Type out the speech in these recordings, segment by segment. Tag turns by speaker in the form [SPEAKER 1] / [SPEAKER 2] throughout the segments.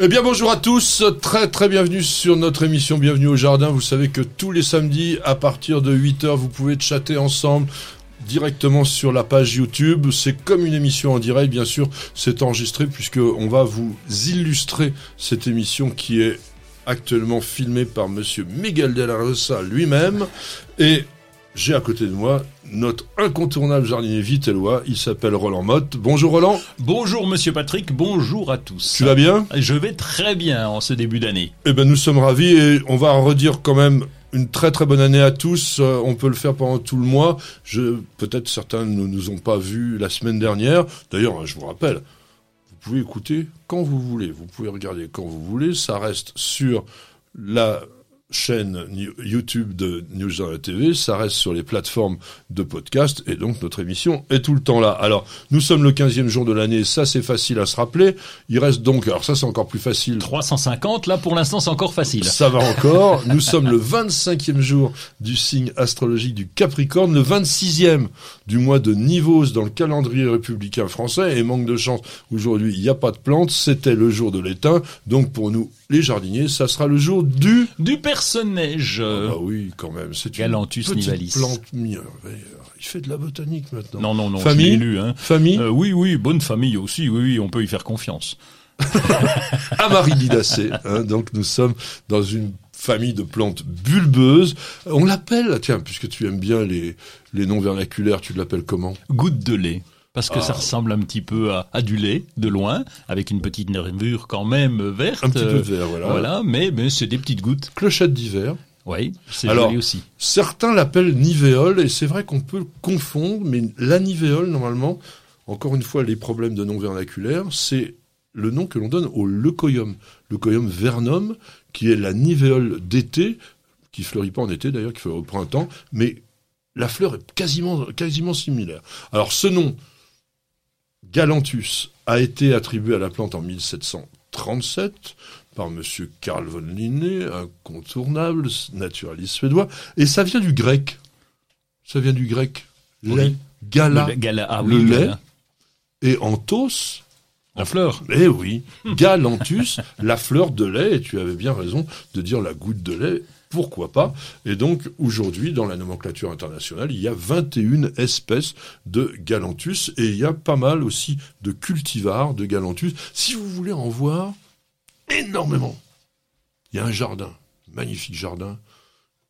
[SPEAKER 1] Eh bien bonjour à tous, très très bienvenue sur notre émission Bienvenue au Jardin. Vous savez que tous les samedis à partir de 8h vous pouvez chatter ensemble directement sur la page YouTube. C'est comme une émission en direct, bien sûr, c'est enregistré puisque on va vous illustrer cette émission qui est actuellement filmée par monsieur Miguel de la Rosa lui-même et j'ai à côté de moi notre incontournable jardinier vitellois. Il s'appelle Roland Motte. Bonjour Roland.
[SPEAKER 2] Bonjour Monsieur Patrick. Bonjour à tous.
[SPEAKER 1] Tu vas bien?
[SPEAKER 2] Je vais très bien en ce début d'année.
[SPEAKER 1] Eh ben nous sommes ravis et on va redire quand même une très très bonne année à tous. Euh, on peut le faire pendant tout le mois. Je peut-être certains ne nous ont pas vus la semaine dernière. D'ailleurs, je vous rappelle, vous pouvez écouter quand vous voulez. Vous pouvez regarder quand vous voulez. Ça reste sur la chaîne YouTube de News TV, ça reste sur les plateformes de podcast et donc notre émission est tout le temps là. Alors, nous sommes le 15e jour de l'année, ça c'est facile à se rappeler. Il reste donc, alors ça c'est encore plus facile.
[SPEAKER 2] 350, là pour l'instant c'est encore facile.
[SPEAKER 1] Ça va encore. nous sommes le 25e jour du signe astrologique du Capricorne, le 26e du mois de Nivose dans le calendrier républicain français et manque de chance, aujourd'hui il n'y a pas de plantes, c'était le jour de l'étain, donc pour nous les jardiniers, ça sera le jour du...
[SPEAKER 2] Du perce-neige.
[SPEAKER 1] Ah bah oui, quand même. C'est une
[SPEAKER 2] Galanthus
[SPEAKER 1] petite
[SPEAKER 2] nivalis.
[SPEAKER 1] plante. Il fait de la botanique maintenant.
[SPEAKER 2] Non, non, non,
[SPEAKER 1] Famille
[SPEAKER 2] lu. Hein.
[SPEAKER 1] Famille
[SPEAKER 2] Euh, oui, oui, bonne famille aussi, oui, oui, on peut y faire confiance.
[SPEAKER 1] Amarylidacée. Hein, donc nous sommes dans une famille de plantes bulbeuses. On l'appelle, tiens, puisque tu aimes bien les, les noms vernaculaires, tu l'appelles comment?
[SPEAKER 2] Goutte de lait. Parce que ça
[SPEAKER 1] Ah.
[SPEAKER 2] ressemble un petit peu à, à du lait, de loin, avec une petite nervure quand même verte.
[SPEAKER 1] Un petit peu
[SPEAKER 2] euh,
[SPEAKER 1] vert, voilà.
[SPEAKER 2] Voilà, mais, mais c'est des petites gouttes.
[SPEAKER 1] Clochette d'hiver.
[SPEAKER 2] Oui, c'est joli aussi.
[SPEAKER 1] Certains l'appellent nivéole, et c'est vrai qu'on peut confondre, mais la nivéole, normalement, encore une fois, les problèmes de nom vernaculaire, c'est le nom que l'on donne au leucoium. Leucoium vernum, qui est la nivéole d'été, qui fleurit pas en été d'ailleurs, qui fleurit au printemps, mais la fleur est quasiment, quasiment similaire. Alors ce nom, Galanthus, a été attribué à la plante en 1737 par monsieur Carl von Linné, incontournable, naturaliste suédois, et ça vient du grec. Ça vient du grec. Lait, gala,
[SPEAKER 2] Le gala, ah
[SPEAKER 1] le lait.
[SPEAKER 2] gala.
[SPEAKER 1] et anthos,
[SPEAKER 2] La fleur.
[SPEAKER 1] eh oui, Galanthus, la fleur de lait, et tu avais bien raison de dire la goutte de lait, pourquoi pas Et donc, aujourd'hui, dans la nomenclature internationale, il y a 21 espèces de Galanthus, et il y a pas mal aussi de cultivars de Galanthus. Si vous voulez en voir énormément, il y a un jardin, magnifique jardin,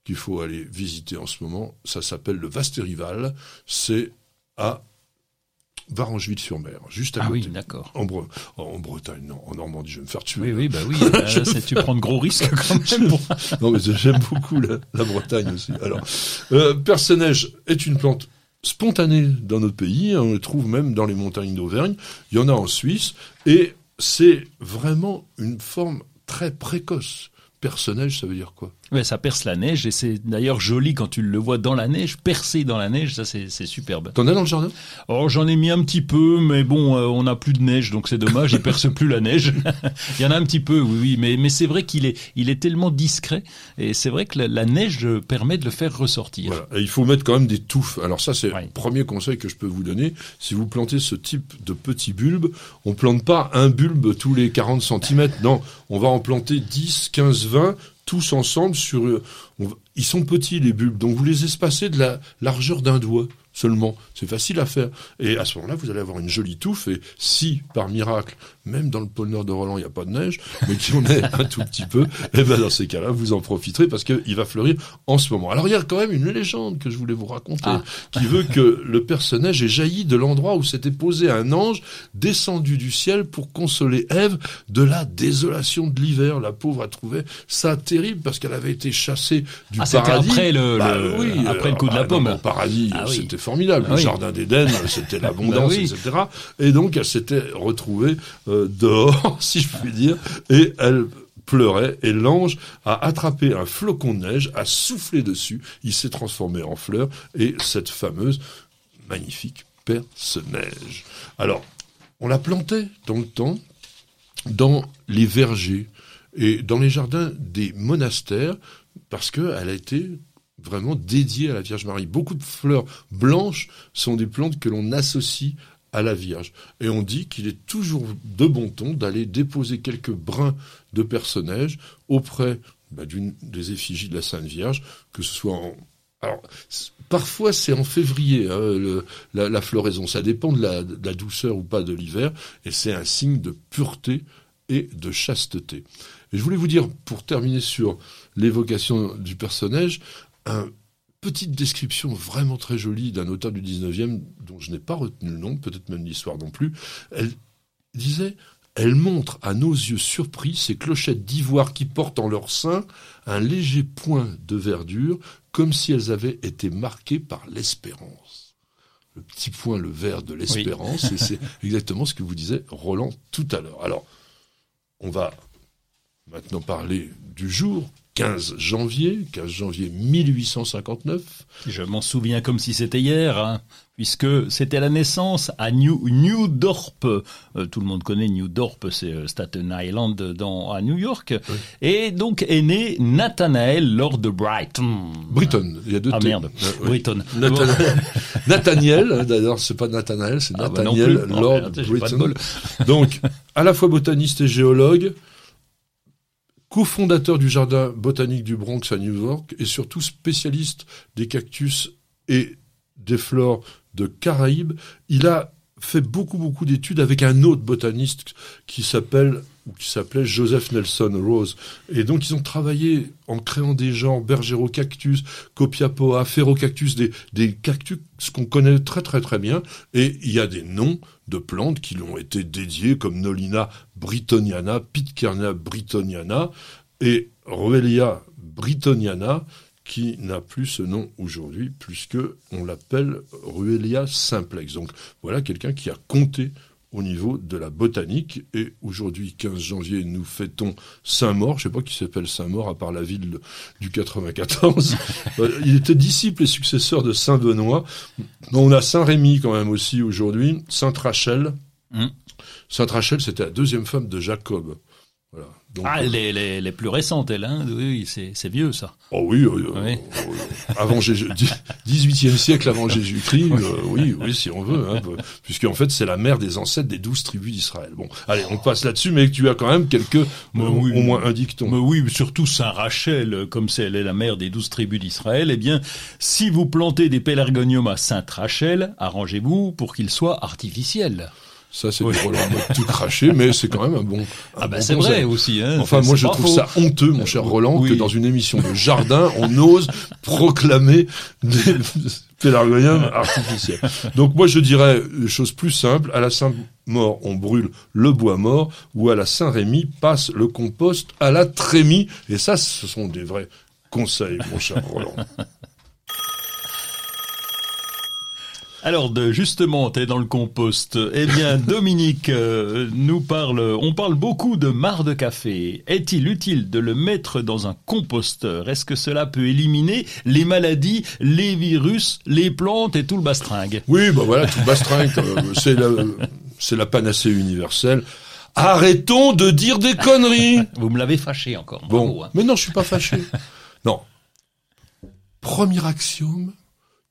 [SPEAKER 1] qu'il faut aller visiter en ce moment. Ça s'appelle le Vastérival, c'est à Varangeville-sur-Mer, juste à
[SPEAKER 2] Ah
[SPEAKER 1] côté.
[SPEAKER 2] oui, d'accord.
[SPEAKER 1] En, Bre- en Bretagne, non, en Normandie, je vais me faire tuer.
[SPEAKER 2] Oui, oui, bah oui. c'est- tu prends de gros risques quand même.
[SPEAKER 1] Non, mais j'aime beaucoup la, la Bretagne aussi. Alors, euh, Perce-Neige est une plante spontanée dans notre pays. On le trouve même dans les montagnes d'Auvergne. Il y en a en Suisse. Et c'est vraiment une forme très précoce. Perce-Neige, ça veut dire quoi?
[SPEAKER 2] Ouais, ça perce la neige et c'est d'ailleurs joli quand tu le vois dans la neige, percé dans la neige, ça c'est c'est superbe.
[SPEAKER 1] T'en as dans le jardin
[SPEAKER 2] Oh, j'en ai mis un petit peu, mais bon, euh, on n'a plus de neige, donc c'est dommage, il perce plus la neige. il y en a un petit peu, oui, oui, mais, mais c'est vrai qu'il est, il est tellement discret, et c'est vrai que la, la neige permet de le faire ressortir.
[SPEAKER 1] Voilà. Et il faut mettre quand même des touffes. Alors ça, c'est
[SPEAKER 2] Ouais.
[SPEAKER 1] le premier conseil que je peux vous donner. Si vous plantez ce type de petits bulbes, on plante pas un bulbe tous les 40 cm. Non, on va en planter 10, 15, 20, tous ensemble sur... euh, on Ils sont petits, les bulbes. Donc vous les espacez de la largeur d'un doigt seulement. C'est facile à faire. Et à ce moment-là, vous allez avoir une jolie touffe. Et si, par miracle, même dans le pôle Nord de Roland, il n'y a pas de neige, mais qu'il y en ait un tout petit peu, et ben dans ces cas-là, vous en profiterez parce qu'il va fleurir en ce moment. Alors il y a quand même une légende que je voulais vous raconter,
[SPEAKER 2] Ah.
[SPEAKER 1] qui veut que le personnage ait jailli de l'endroit où s'était posé un ange descendu du ciel pour consoler Ève de la désolation de l'hiver. La pauvre a trouvé ça terrible parce qu'elle avait été chassée du
[SPEAKER 2] Ah,
[SPEAKER 1] paradis.
[SPEAKER 2] après le-
[SPEAKER 1] Bah
[SPEAKER 2] le-
[SPEAKER 1] oui,
[SPEAKER 2] après le coup de la
[SPEAKER 1] bah,
[SPEAKER 2] pomme.
[SPEAKER 1] Au paradis,
[SPEAKER 2] Ah oui.
[SPEAKER 1] c'était formidable.
[SPEAKER 2] Ah
[SPEAKER 1] le
[SPEAKER 2] oui.
[SPEAKER 1] jardin d'Éden, c'était l'abondance,
[SPEAKER 2] Bah oui.
[SPEAKER 1] etc. Et donc elle s'était retrouvée euh, dehors, si je puis dire, et elle pleurait et l'ange a attrapé un flocon de neige, a soufflé dessus, il s'est transformé en fleur et cette fameuse magnifique perce-neige. Alors, on la plantait dans le temps dans les vergers et dans les jardins des monastères parce qu'elle a été vraiment dédiée à la Vierge Marie. Beaucoup de fleurs blanches sont des plantes que l'on associe à la Vierge. Et on dit qu'il est toujours de bon ton d'aller déposer quelques brins de personnage auprès bah, d'une des effigies de la Sainte Vierge, que ce soit en... Alors, parfois c'est en février, hein, la, floraison, ça dépend de la, de la douceur ou pas de l'hiver, et c'est un signe de pureté et de chasteté. Et je voulais vous dire, pour terminer sur l'évocation du personnage, une petite description vraiment très jolie d'un auteur du 19e dont je n'ai pas retenu le nom, peut-être même l'histoire non plus. Elle disait Elle montre à nos yeux surpris ces clochettes d'ivoire qui portent en leur sein un léger point de verdure, comme si elles avaient été marquées par l'espérance. Le petit point, le vert de l'espérance, et c'est exactement ce que vous disait Roland tout à l'heure. Alors, on va maintenant parler du jour, 15 janvier, 15 janvier 1859.
[SPEAKER 2] Je m'en souviens comme si c'était hier, hein, puisque c'était la naissance à New, New Dorp. Euh, tout le monde connaît New Dorp, c'est euh, Staten Island dans, à New York. Et donc est né Nathanael Lord de Brighton.
[SPEAKER 1] Brighton, il y a deux
[SPEAKER 2] Ah merde,
[SPEAKER 1] euh,
[SPEAKER 2] Brighton.
[SPEAKER 1] Nathaniel, d'ailleurs c'est pas Nathanael, c'est ah bah Nathaniel Lord oh, Brighton. Donc à la fois botaniste et géologue, cofondateur du jardin botanique du Bronx à New York et surtout spécialiste des cactus et des flores de Caraïbes, il a fait beaucoup beaucoup d'études avec un autre botaniste qui s'appelle ou qui s'appelait Joseph Nelson Rose. Et donc ils ont travaillé en créant des genres Bergerocactus, Copiapoa, Ferrocactus, des, des cactus qu'on connaît très très très bien. Et il y a des noms de plantes qui l'ont été dédiées comme Nolina britoniana, Pitcairnia britoniana et Roelia britoniana qui n'a plus ce nom aujourd'hui, puisque on l'appelle Ruelia simplex. Donc voilà quelqu'un qui a compté au niveau de la botanique. Et aujourd'hui, 15 janvier, nous fêtons Saint-Maur. Je ne sais pas qui s'appelle Saint-Maur, à part la ville du 94. Euh, il était disciple et successeur de Saint-Benoît. On a Saint-Rémy quand même aussi aujourd'hui. Sainte-Rachel. Mmh. Sainte-Rachel, c'était la deuxième femme de Jacob.
[SPEAKER 2] Voilà ah, euh, les, les, les, plus récentes, elles, hein oui, c'est vieux ça.
[SPEAKER 1] Oh oui, oui. avant Jésus, 18e siècle avant Jésus-Christ, euh, oui, oui, si on veut, hein, puisque en fait c'est la mère des ancêtres des douze tribus d'Israël. Bon, allez, on passe là-dessus, mais tu as quand même quelques, euh, au moins un dicton.
[SPEAKER 2] Mais oui, surtout Saint Rachel, comme c'est elle est la mère des douze tribus d'Israël, eh bien, si vous plantez des pélargoniums à Sainte Rachel, arrangez-vous pour qu'ils soient artificiels.
[SPEAKER 1] Ça, c'est du Roland tout craché, mais c'est quand même un bon.
[SPEAKER 2] ah bah c'est vrai aussi. Hein,
[SPEAKER 1] enfin, moi, je trouve ça honteux, mon cher Roland, que dans une émission de jardin, on ose proclamer des pélargoniums artificiels. Donc moi, je dirais les choses plus simples. À la Saint-Mort, on brûle le bois mort, ou à la Saint-Rémy, passe le compost à la trémie. Et ça, ce sont des vrais conseils, mon cher Roland.
[SPEAKER 2] Alors de, justement, t'es dans le compost. Eh bien, Dominique euh, nous parle. On parle beaucoup de marc de café. Est-il utile de le mettre dans un composteur? Est-ce que cela peut éliminer les maladies, les virus, les plantes et tout le bastringue?
[SPEAKER 1] Oui, bah voilà, tout le bastringue. Euh, c'est la, c'est la panacée universelle. Arrêtons de dire des conneries.
[SPEAKER 2] Vous me l'avez fâché encore.
[SPEAKER 1] Bon, hein. mais non, je suis pas fâché. non. Premier axiome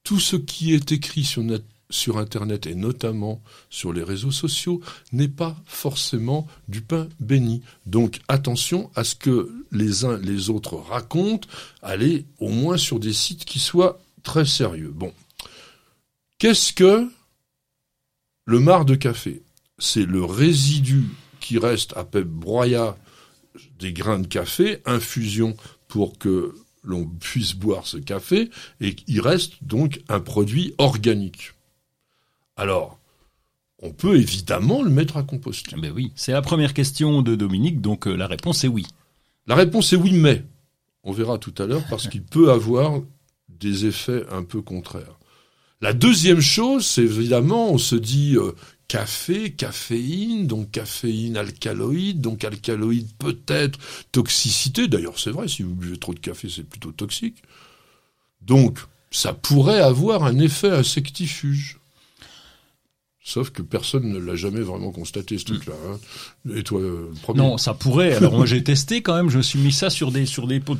[SPEAKER 1] tout ce qui est écrit sur, Internet et notamment sur les réseaux sociaux n'est pas forcément du pain béni. Donc attention à ce que les uns les autres racontent, allez au moins sur des sites qui soient très sérieux. Bon. Qu'est-ce que le marc de café? C'est le résidu qui reste après broyat des grains de café, infusion pour que l'on puisse boire ce café et qu'il reste donc un produit organique. Alors, on peut évidemment le mettre à composter.
[SPEAKER 2] Mais oui, c'est la première question de Dominique, donc euh, la réponse est oui.
[SPEAKER 1] La réponse est oui, mais on verra tout à l'heure parce qu'il peut avoir des effets un peu contraires. La deuxième chose, c'est évidemment, on se dit euh, café, caféine, donc caféine alcaloïde, donc alcaloïde peut-être toxicité. D'ailleurs, c'est vrai, si vous buvez trop de café, c'est plutôt toxique. Donc, ça pourrait avoir un effet insectifuge. Sauf que personne ne l'a jamais vraiment constaté, ce truc-là. Hein. Et toi, euh, premier
[SPEAKER 2] Non, ça pourrait. Alors moi j'ai testé quand même. Je me suis mis ça sur des sur des pots.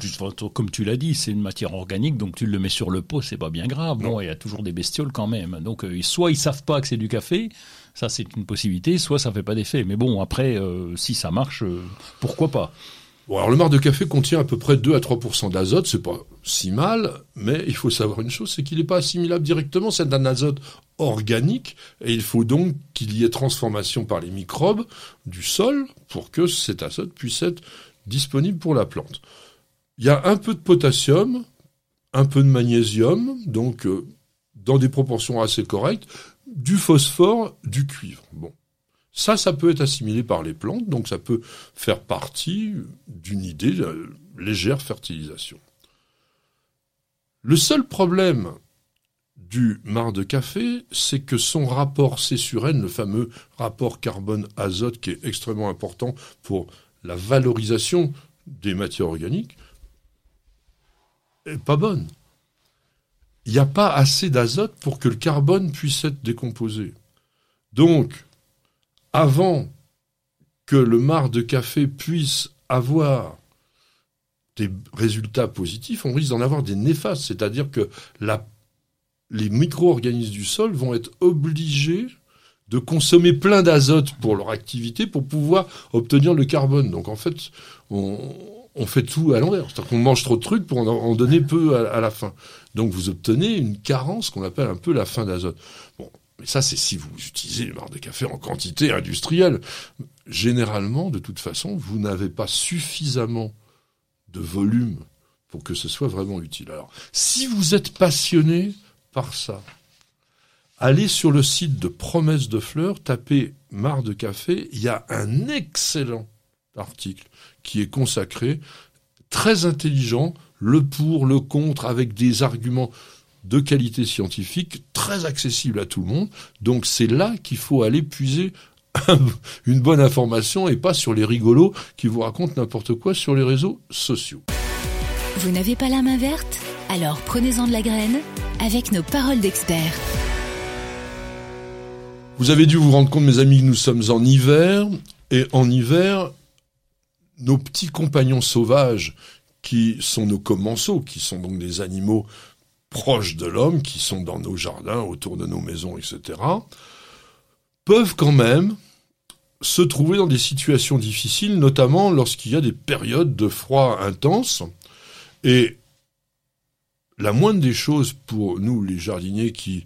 [SPEAKER 2] Comme tu l'as dit, c'est une matière organique, donc tu le mets sur le pot, c'est pas bien grave. Bon, il y a toujours des bestioles quand même. Donc euh, soit ils savent pas que c'est du café, ça c'est une possibilité. Soit ça fait pas d'effet. Mais bon, après, euh, si ça marche, euh, pourquoi pas?
[SPEAKER 1] Bon, alors le marc de café contient à peu près 2 à 3% d'azote, c'est pas si mal, mais il faut savoir une chose, c'est qu'il n'est pas assimilable directement, c'est un azote organique, et il faut donc qu'il y ait transformation par les microbes du sol pour que cet azote puisse être disponible pour la plante. Il y a un peu de potassium, un peu de magnésium, donc euh, dans des proportions assez correctes, du phosphore, du cuivre. Bon. Ça, ça peut être assimilé par les plantes, donc ça peut faire partie d'une idée de légère fertilisation. Le seul problème du marc de café, c'est que son rapport C sur N, le fameux rapport carbone-azote qui est extrêmement important pour la valorisation des matières organiques, est pas bonne. Il n'y a pas assez d'azote pour que le carbone puisse être décomposé. Donc, avant que le marc de café puisse avoir des résultats positifs, on risque d'en avoir des néfastes. C'est-à-dire que les micro-organismes du sol vont être obligés de consommer plein d'azote pour leur activité pour pouvoir obtenir le carbone. Donc en fait, on, fait tout à l'envers. C'est-à-dire qu'on mange trop de trucs pour en, donner peu à, la fin. Donc vous obtenez une carence qu'on appelle un peu la fin d'azote. Bon, mais ça, c'est si vous utilisez le marc de café en quantité industrielle. Généralement, de toute façon, vous n'avez pas suffisamment de volume pour que ce soit vraiment utile. Alors, si vous êtes passionné par ça, allez sur le site de Promesse de Fleurs, tapez marc de café, il y a un excellent article qui est consacré, très intelligent, le pour, le contre, avec des arguments de qualité scientifique, très accessible à tout le monde. Donc c'est là qu'il faut aller puiser une bonne information et pas sur les rigolos qui vous racontent n'importe quoi sur les réseaux sociaux.
[SPEAKER 3] Vous n'avez pas la main verte? Alors prenez-en de la graine avec nos paroles d'experts.
[SPEAKER 1] Vous avez dû vous rendre compte, mes amis, que nous sommes en hiver, et en hiver, nos petits compagnons sauvages, qui sont nos commensaux, qui sont donc des animaux proches de l'homme, qui sont dans nos jardins, autour de nos maisons, etc., peuvent quand même se trouver dans des situations difficiles, notamment lorsqu'il y a des périodes de froid intense. Et la moindre des choses pour nous, les jardiniers, qui,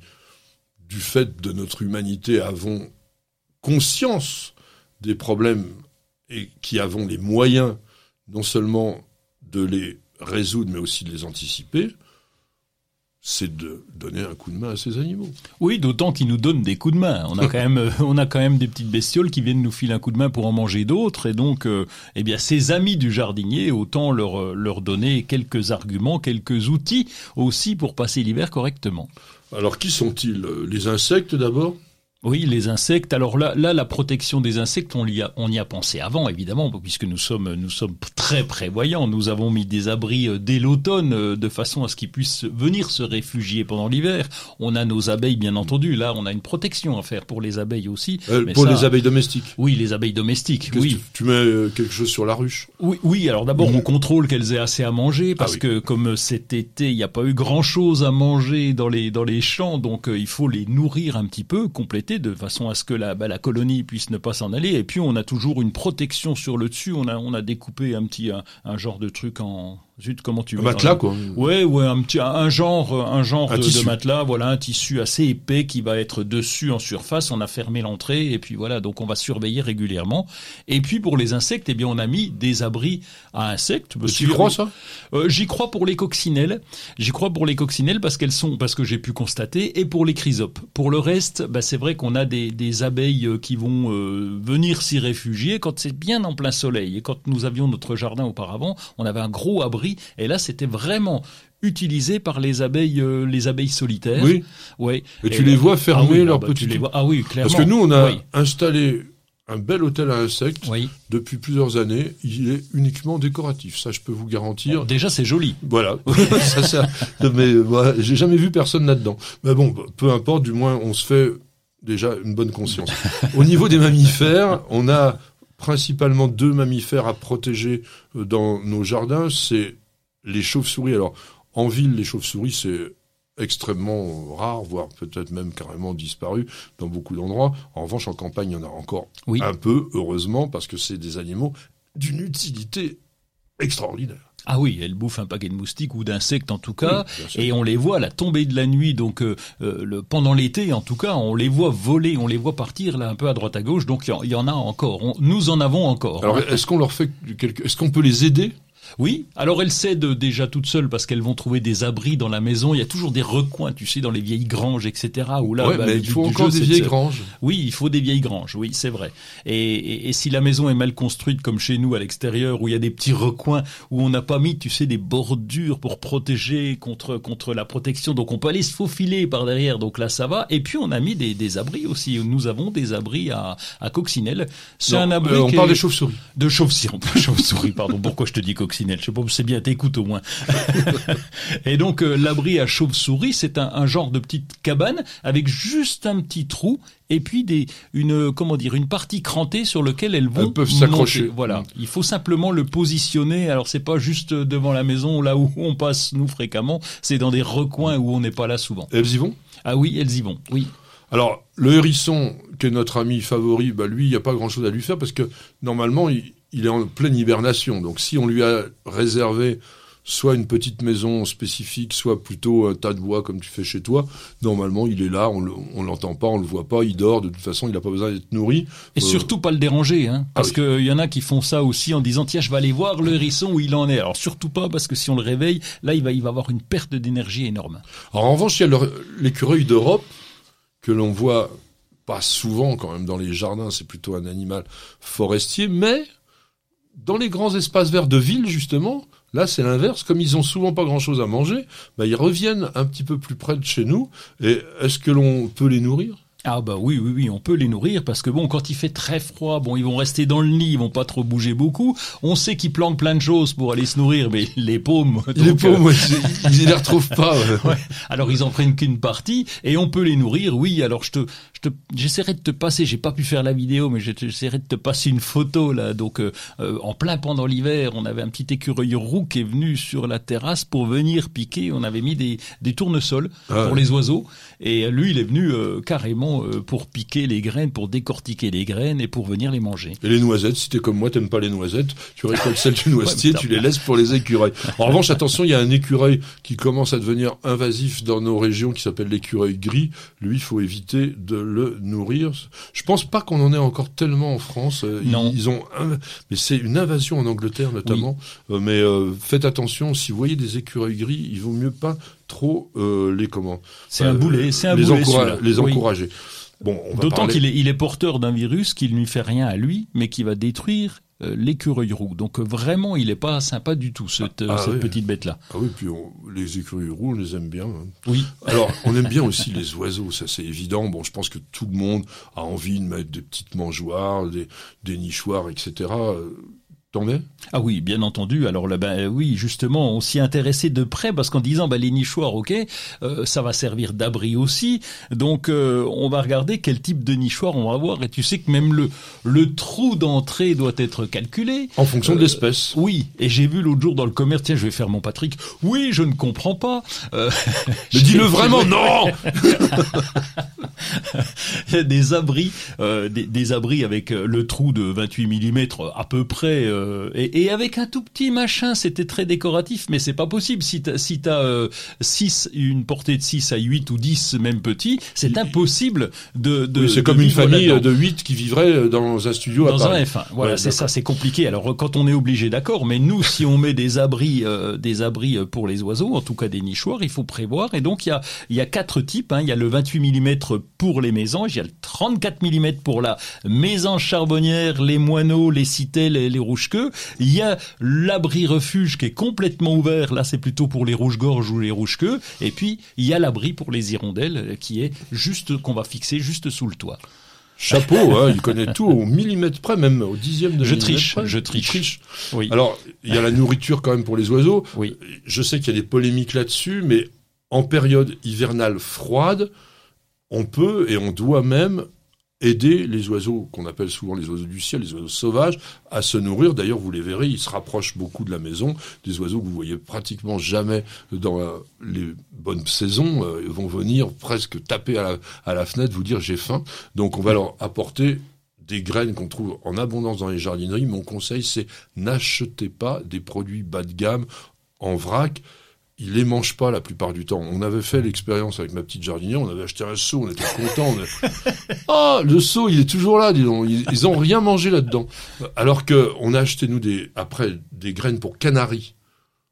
[SPEAKER 1] du fait de notre humanité, avons conscience des problèmes et qui avons les moyens non seulement de les résoudre, mais aussi de les anticiper, c'est de donner un coup de main à ces animaux.
[SPEAKER 2] Oui, d'autant qu'ils nous donnent des coups de main. On a quand même, euh, on a quand même des petites bestioles qui viennent nous filer un coup de main pour en manger d'autres, et donc, euh, eh bien, ces amis du jardinier, autant leur euh, leur donner quelques arguments, quelques outils aussi pour passer l'hiver correctement.
[SPEAKER 1] Alors, qui sont-ils? Les insectes d'abord?
[SPEAKER 2] Oui, les insectes. Alors là, là, la protection des insectes, on y a, on y a pensé avant, évidemment, puisque nous sommes, nous sommes très prévoyants. Nous avons mis des abris euh, dès l'automne, euh, de façon à ce qu'ils puissent venir se réfugier pendant l'hiver. On a nos abeilles, bien entendu. Là, on a une protection à faire pour les abeilles aussi.
[SPEAKER 1] Euh, pour les abeilles domestiques.
[SPEAKER 2] Oui, les abeilles domestiques. Oui.
[SPEAKER 1] Tu, mets quelque chose sur la ruche?
[SPEAKER 2] Oui, oui. Alors d'abord, on contrôle qu'elles aient assez à manger, parce ah que comme cet été, il n'y a pas eu grand chose à manger dans les dans les champs, donc il faut les nourrir un petit peu, compléter de façon à ce que la, bah, la colonie puisse ne pas s'en aller. Et puis on a toujours une protection sur le dessus. On a, on a découpé un petit un genre de truc en Zut, comment tu
[SPEAKER 1] veux Un matelas, quoi.
[SPEAKER 2] Ouais, ouais, un petit, un genre, un genre de, matelas, voilà, un tissu assez épais qui va être dessus en surface. On a fermé l'entrée et puis voilà, donc on va surveiller régulièrement. Et puis pour les insectes, eh bien, on a mis des abris à insectes.
[SPEAKER 1] Tu y crois ça?
[SPEAKER 2] Euh, J'y crois pour les coccinelles. J'y crois pour les coccinelles parce qu'elles sont, parce que j'ai pu constater, et pour les chrysopes. Pour le reste, bah, c'est vrai qu'on a des, des abeilles euh, qui vont euh, venir s'y réfugier quand c'est bien en plein soleil. Et quand nous avions notre jardin auparavant, on avait un gros abri et là, c'était vraiment utilisés par les abeilles, euh, les abeilles solitaires.
[SPEAKER 1] Oui.
[SPEAKER 2] Ouais.
[SPEAKER 1] Et tu les vois fermer
[SPEAKER 2] ah oui,
[SPEAKER 1] leur
[SPEAKER 2] ah bah, tu
[SPEAKER 1] petit.
[SPEAKER 2] les vois- Ah oui, clairement.
[SPEAKER 1] Parce que nous, on a
[SPEAKER 2] Oui.
[SPEAKER 1] installé un bel hôtel à insectes
[SPEAKER 2] Oui.
[SPEAKER 1] depuis plusieurs années. Il est uniquement décoratif. Ça, je peux vous garantir.
[SPEAKER 2] Déjà, c'est joli.
[SPEAKER 1] Voilà. ça, ça- mais voilà, j'ai jamais vu personne là-dedans. Mais bon, peu importe. Du moins, on se fait déjà une bonne conscience. Au niveau des mammifères, on a principalement deux mammifères à protéger euh, dans nos jardins. C'est les chauves-souris. Alors, en ville, les chauves-souris, c'est extrêmement rare, voire peut-être même carrément disparu dans beaucoup d'endroits. En revanche, en campagne, il y en a encore
[SPEAKER 2] Oui.
[SPEAKER 1] un peu, heureusement, parce que c'est des animaux d'une utilité extraordinaire.
[SPEAKER 2] Ah oui, elles bouffent un paquet de moustiques ou d'insectes en tout cas.
[SPEAKER 1] Oui.
[SPEAKER 2] Et on les voit à la tombée de la nuit, donc euh, euh, le, pendant l'été en tout cas, on les voit voler, on les voit partir là un peu à droite à gauche. Donc il y en- il y, en a encore. On- nous en avons encore.
[SPEAKER 1] Alors, est-ce qu'on leur fait quelque... Est-ce qu'on peut les aider?
[SPEAKER 2] Oui, alors elles cèdent déjà toutes seules parce qu'elles vont trouver des abris dans la maison. Il y a toujours des recoins, tu sais, dans les vieilles granges, etc. Où là,
[SPEAKER 1] Ouais,
[SPEAKER 2] bah,
[SPEAKER 1] mais il faut encore
[SPEAKER 2] jeu,
[SPEAKER 1] des
[SPEAKER 2] de
[SPEAKER 1] vieilles granges.
[SPEAKER 2] Oui, il faut des vieilles granges, oui, c'est vrai. Et, et- et si la maison est mal construite comme chez nous à l'extérieur, où il y a des petits recoins, où on n'a pas mis, tu sais, des bordures pour protéger contre contre la protection, donc on peut aller se faufiler par derrière, donc là ça va. Et puis on a mis des, des abris aussi. Nous avons des abris à, à Coccinelle. C'est un abri
[SPEAKER 1] euh, on parle
[SPEAKER 2] est-
[SPEAKER 1] des chauves-souris.
[SPEAKER 2] de chauve-souris, chauve-souris, pardon. Pourquoi je te dis coccinelle? Je sais pas, c'est bien, t'écoutes au moins. et donc, euh, l'abri à chauve-souris, c'est un, un genre de petite cabane avec juste un petit trou et puis des, une, euh, comment dire, une partie crantée sur lequel elles vont
[SPEAKER 1] Elles peuvent s'accrocher.
[SPEAKER 2] Voilà.
[SPEAKER 1] Mm.
[SPEAKER 2] Il faut simplement le positionner. Alors, c'est pas juste devant la maison, là où on passe nous fréquemment. C'est dans des recoins où on n'est pas là souvent.
[SPEAKER 1] Elles y vont?
[SPEAKER 2] Ah oui, elles y vont. Oui.
[SPEAKER 1] Alors, le hérisson, qui est notre ami favori, bah lui, il n'y a pas grand-chose à lui faire parce que normalement, il, il est en pleine hibernation. Donc, si on lui a réservé soit une petite maison spécifique, soit plutôt un tas de bois comme tu fais chez toi, normalement, il est là, on le- on l'entend pas, on le voit pas, il dort. De toute façon, il n'a pas besoin d'être nourri.
[SPEAKER 2] Et
[SPEAKER 1] Euh,
[SPEAKER 2] surtout pas le déranger, hein, parce
[SPEAKER 1] oui.
[SPEAKER 2] qu'il y en a qui font ça aussi en disant tiens je vais aller voir le hérisson où il en est. Alors surtout pas parce que si on le réveille, là il va il va avoir une perte d'énergie énorme.
[SPEAKER 1] Alors, en revanche, il y a l'écureuil d'Europe que l'on voit pas souvent quand même dans les jardins. C'est plutôt un animal forestier, mais dans les grands espaces verts de ville, justement, là, c'est l'inverse. Comme ils ont souvent pas grand-chose à manger, bah, ils reviennent un petit peu plus près de chez nous. Et est-ce que l'on peut les nourrir?
[SPEAKER 2] Ah bah oui oui oui on peut les nourrir parce que bon quand il fait très froid bon ils vont rester dans le nid ils vont pas trop bouger beaucoup. On sait qu'ils planquent plein de choses pour aller se nourrir mais les paumes.
[SPEAKER 1] Les pauvres,
[SPEAKER 2] euh,
[SPEAKER 1] ils, ils les retrouvent pas. ouais.
[SPEAKER 2] Ouais. Alors ils en prennent qu'une partie et on peut les nourrir. Oui, alors je te, je te, j'essaierai de te passer. J'ai pas pu faire la vidéo, mais je- j'essaierai de te passer une photo là. Donc euh, euh, en plein pendant l'hiver, on avait un petit écureuil roux qui est venu sur la terrasse pour venir piquer. On avait mis des, des tournesols
[SPEAKER 1] Ah
[SPEAKER 2] pour les oiseaux et lui il est venu euh, carrément euh, pour piquer les graines, pour décortiquer les graines et pour venir les manger.
[SPEAKER 1] Et les noisettes, si t'es comme moi, t'aimes pas les noisettes, tu récoltes celles du noisetier,
[SPEAKER 2] Ouais,
[SPEAKER 1] tu les laisses pour les écureuils. En revanche, attention, il y a un écureuil qui commence à devenir invasif dans nos régions qui s'appelle l'écureuil gris. Lui, il faut éviter de le nourrir. Je pense pas qu'on en ait encore tellement en France. Euh, ils-
[SPEAKER 2] Non.
[SPEAKER 1] Ils, ont, un- mais c'est une invasion en Angleterre notamment. Euh, mais euh, faites attention, si vous voyez des écureuils gris, il vaut mieux pas trop euh, les comment.
[SPEAKER 2] C'est un boulet, c'est un
[SPEAKER 1] les
[SPEAKER 2] boulet.
[SPEAKER 1] encoura- les
[SPEAKER 2] Oui.
[SPEAKER 1] encourager. Bon,
[SPEAKER 2] D'autant
[SPEAKER 1] parler-
[SPEAKER 2] qu'il est, il est porteur d'un virus qui ne lui fait rien à lui, mais qui va détruire euh, l'écureuil roux. Donc euh, vraiment, il est pas sympa du tout, cette, euh,
[SPEAKER 1] Ah,
[SPEAKER 2] cette
[SPEAKER 1] oui.
[SPEAKER 2] petite bête-là.
[SPEAKER 1] Ah oui, puis on- les écureuils roux, on les aime bien. hein.
[SPEAKER 2] Oui.
[SPEAKER 1] Alors, on aime bien aussi les oiseaux, ça c'est évident. Bon, je pense que tout le monde a envie de mettre des petites mangeoires, des, des nichoirs, etc.
[SPEAKER 2] Ah oui, bien entendu. Alors là, ben oui, justement, on s'y intéressait de près parce qu'en disant, ben les nichoirs, ok, euh, ça va servir d'abri aussi. Donc, euh, on va regarder quel type de nichoir on va avoir. Et tu sais que même le le trou d'entrée doit être calculé.
[SPEAKER 1] En fonction de
[SPEAKER 2] Euh,
[SPEAKER 1] l'espèce.
[SPEAKER 2] Oui, et j'ai vu l'autre jour dans le commerce, tiens, je vais faire mon Patrick. Oui, je ne comprends pas. Euh,
[SPEAKER 1] Mais dis-le vraiment, non
[SPEAKER 2] des abris, euh, des, des abris avec le trou de 28 mm à peu près, euh, et, et avec un tout petit machin. C'était très décoratif, mais c'est pas possible. Si t'as si t'as euh, 6, une portée de 6 à 8 ou 10 même petits, c'est impossible de. de
[SPEAKER 1] Oui, C'est comme une famille de 8 qui vivrait dans un studio à
[SPEAKER 2] Dans un
[SPEAKER 1] Paris.
[SPEAKER 2] F1, voilà,
[SPEAKER 1] Ouais,
[SPEAKER 2] c'est ça, c'est compliqué. Alors quand on est obligé, d'accord, mais nous, si on met des abris, euh, des abris euh, pour les oiseaux, en tout cas des nichoirs, il faut prévoir. Et donc il y a, il y a quatre types. Hein. Il y a le 28 mm pour les mésanges, il y a le 34 mm pour la mésange charbonnière, les moineaux, les citelles, les rouges Il y a l'abri refuge qui est complètement ouvert. Là, c'est plutôt pour les rouges-gorges ou les rouges-queues. Et puis, il y a l'abri pour les hirondelles qui est juste, qu'on va fixer juste sous le toit.
[SPEAKER 1] Chapeau, hein, il connaît tout au millimètre près, même au dixième de
[SPEAKER 2] Je
[SPEAKER 1] millimètre
[SPEAKER 2] triche,
[SPEAKER 1] près.
[SPEAKER 2] je
[SPEAKER 1] Il
[SPEAKER 2] triche. Oui.
[SPEAKER 1] Alors, il y a la nourriture quand même pour les oiseaux.
[SPEAKER 2] Oui.
[SPEAKER 1] Je sais qu'il y a des polémiques là-dessus, mais en période hivernale froide, on peut et on doit même aider les oiseaux qu'on appelle souvent les oiseaux du ciel, les oiseaux sauvages, à se nourrir. D'ailleurs, vous les verrez, ils se rapprochent beaucoup de la maison. Des oiseaux que vous voyez pratiquement jamais dans les bonnes saisons euh, vont venir presque taper à la, à la fenêtre, vous dire j'ai faim. Donc, on va leur apporter des graines qu'on trouve en abondance dans les jardineries. Mon conseil, c'est n'achetez pas des produits bas de gamme en vrac. Ils les mangent pas la plupart du temps. On avait fait l'expérience avec ma petite jardinière, on avait acheté un seau, on était content. On a- Ah, le seau, il est toujours là, dis donc. Ils, ils ont rien mangé là-dedans. Alors que on a acheté nous des après des graines pour canaries.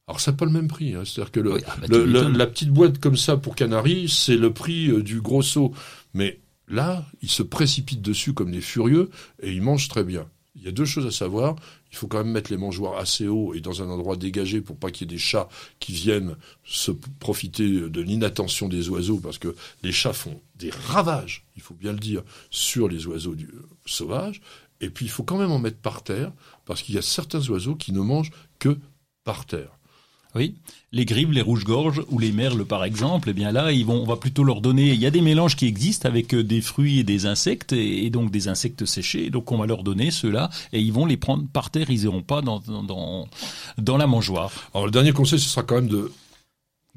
[SPEAKER 1] Alors c'est pas le même prix. Hein. C'est-à-dire que le,
[SPEAKER 2] Oui, ah bah,
[SPEAKER 1] le- le- la petite boîte comme ça pour canaries, c'est le prix euh, du gros seau. Mais là, ils se précipitent dessus comme des furieux et ils mangent très bien. Il y a deux choses à savoir. Il faut quand même mettre les mangeoires assez haut et dans un endroit dégagé pour pas qu'il y ait des chats qui viennent se profiter de l'inattention des oiseaux parce que les chats font des ravages, il faut bien le dire, sur les oiseaux euh, sauvages. Et puis il faut quand même en mettre par terre parce qu'il y a certains oiseaux qui ne mangent que par terre.
[SPEAKER 2] Oui, les grives, les rouges-gorges ou les merles par exemple, eh bien là, ils vont, on va plutôt leur donner. Il y a des mélanges qui existent avec euh, des fruits et des insectes et, donc des insectes séchés. Donc on va leur donner ceux-là et ils vont les prendre par terre. Ils iront pas dans dans dans, dans la mangeoire.
[SPEAKER 1] Alors le dernier conseil, ce sera quand même de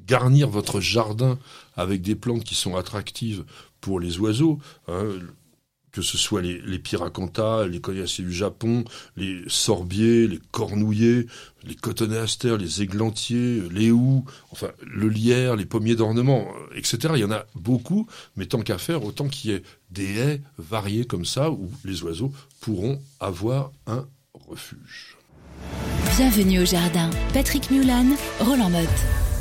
[SPEAKER 1] garnir votre jardin avec des plantes qui sont attractives pour les oiseaux. hein, que ce soit les, les les coriacées du Japon, les sorbiers, les cornouillers, les cotonéastères, les églantiers, les houx, enfin le lierre, les pommiers d'ornement, euh, etc. Il y en a beaucoup, mais tant qu'à faire, autant qu'il y ait des haies variées comme ça où les oiseaux pourront avoir un refuge.
[SPEAKER 3] Bienvenue au jardin. Patrick Mulan, Roland Motte.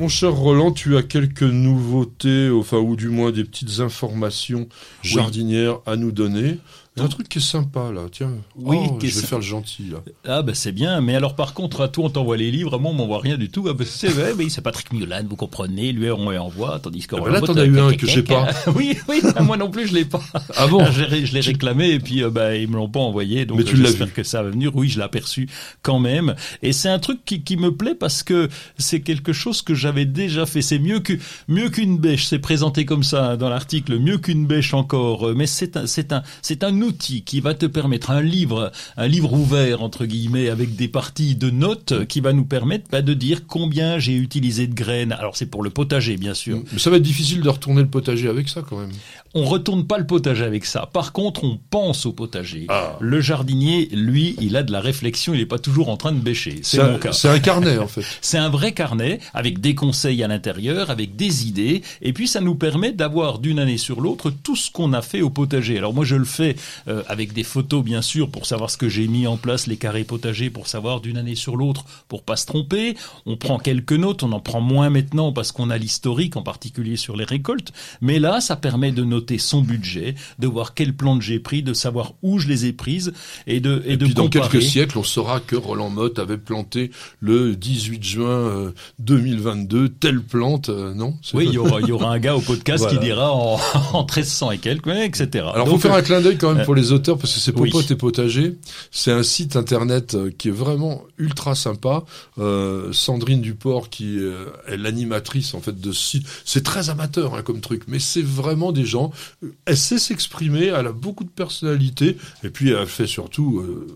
[SPEAKER 1] Mon cher Roland, tu as quelques nouveautés, enfin, ou du moins des petites informations jardinières à nous donner. Un truc qui est sympa, là, tiens.
[SPEAKER 2] Oui,
[SPEAKER 1] Oh, je vais faire le gentil, là.
[SPEAKER 2] Ah ben c'est bien, mais alors par contre à toi on t'envoie les livres, à moi on m'envoie rien du tout. Ah ben c'est vrai, oui c'est Patrick Mulan, vous comprenez, lui on lui envoie, tandis que
[SPEAKER 1] Ah ben là, t'en as eu un que j'ai pas.
[SPEAKER 2] oui, oui, moi non plus je l'ai pas.
[SPEAKER 1] Ah bon
[SPEAKER 2] je l'ai- réclamé et puis euh, bah, ils me l'ont pas envoyé, donc
[SPEAKER 1] Mais tu l'as
[SPEAKER 2] j'espère que ça va venir. Oui, je l'ai aperçu quand même. Et c'est un truc qui, qui me plaît parce que c'est quelque chose que j'avais déjà fait. C'est mieux que mieux qu'une bêche. C'est présenté comme ça hein, dans l'article. Mieux qu'une bêche encore. Euh, Mais c'est un c'est un c'est un outil qui va te permettre un livre un livre ouvert entre guillemets avec des parties de notes qui va nous permettre bah, de dire combien j'ai utilisé de graines. Alors c'est pour le potager bien sûr.
[SPEAKER 1] Mais ça va être difficile de retourner le potager avec ça, quand même.
[SPEAKER 2] On retourne pas le potager avec ça. Par contre, on pense au potager.
[SPEAKER 1] Ah.
[SPEAKER 2] Le jardinier, lui, il a de la réflexion, il n'est pas toujours en train de bêcher. C'est mon cas.
[SPEAKER 1] c'est un carnet, en fait.
[SPEAKER 2] C'est un vrai carnet avec des conseils à l'intérieur, avec des idées, et puis ça nous permet d'avoir d'une année sur l'autre tout ce qu'on a fait au potager. Alors moi je le fais euh, avec des photos bien sûr pour savoir ce que j'ai mis en place, les carrés potagers pour savoir d'une année sur l'autre pour pas se tromper. On prend quelques notes, on en prend moins maintenant parce qu'on a l'historique en particulier sur les récoltes, mais là ça permet de noter son budget, de voir quelles plantes j'ai pris, de savoir où je les ai prises et de et,
[SPEAKER 1] Et
[SPEAKER 2] de
[SPEAKER 1] puis, dans quelques siècles, on saura que Roland Motte avait planté le 18 juin euh, 2022 telle plante, euh, non?
[SPEAKER 2] Oui, il y aura, il y aura un gars au podcast
[SPEAKER 1] Voilà.
[SPEAKER 2] qui dira en, en 1300 et quelques, etc.
[SPEAKER 1] Alors,
[SPEAKER 2] Donc,
[SPEAKER 1] faut faire
[SPEAKER 2] euh,
[SPEAKER 1] un clin d'œil quand même pour les auteurs parce que c'est
[SPEAKER 2] oui.
[SPEAKER 1] Popote et Potager. C'est un site internet euh, qui est vraiment ultra sympa. Euh, Sandrine Duport qui euh, est l'animatrice en fait de ce site. C'est très amateur hein, comme truc, mais c'est vraiment des gens. euh, Elle sait s'exprimer, elle a beaucoup de personnalité et puis elle fait surtout euh,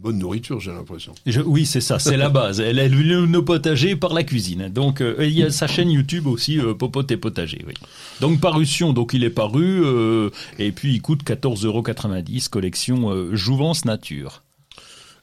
[SPEAKER 1] bonne nourriture, j'ai l'impression.
[SPEAKER 2] oui, c'est ça, c'est la base. Elle est le potager par la cuisine. Donc, euh, il y a sa chaîne YouTube aussi, euh, Popote et Potager. Oui. Donc, parution, donc il est paru, euh, et puis il coûte 14,90 euros, collection euh, Jouvence Nature.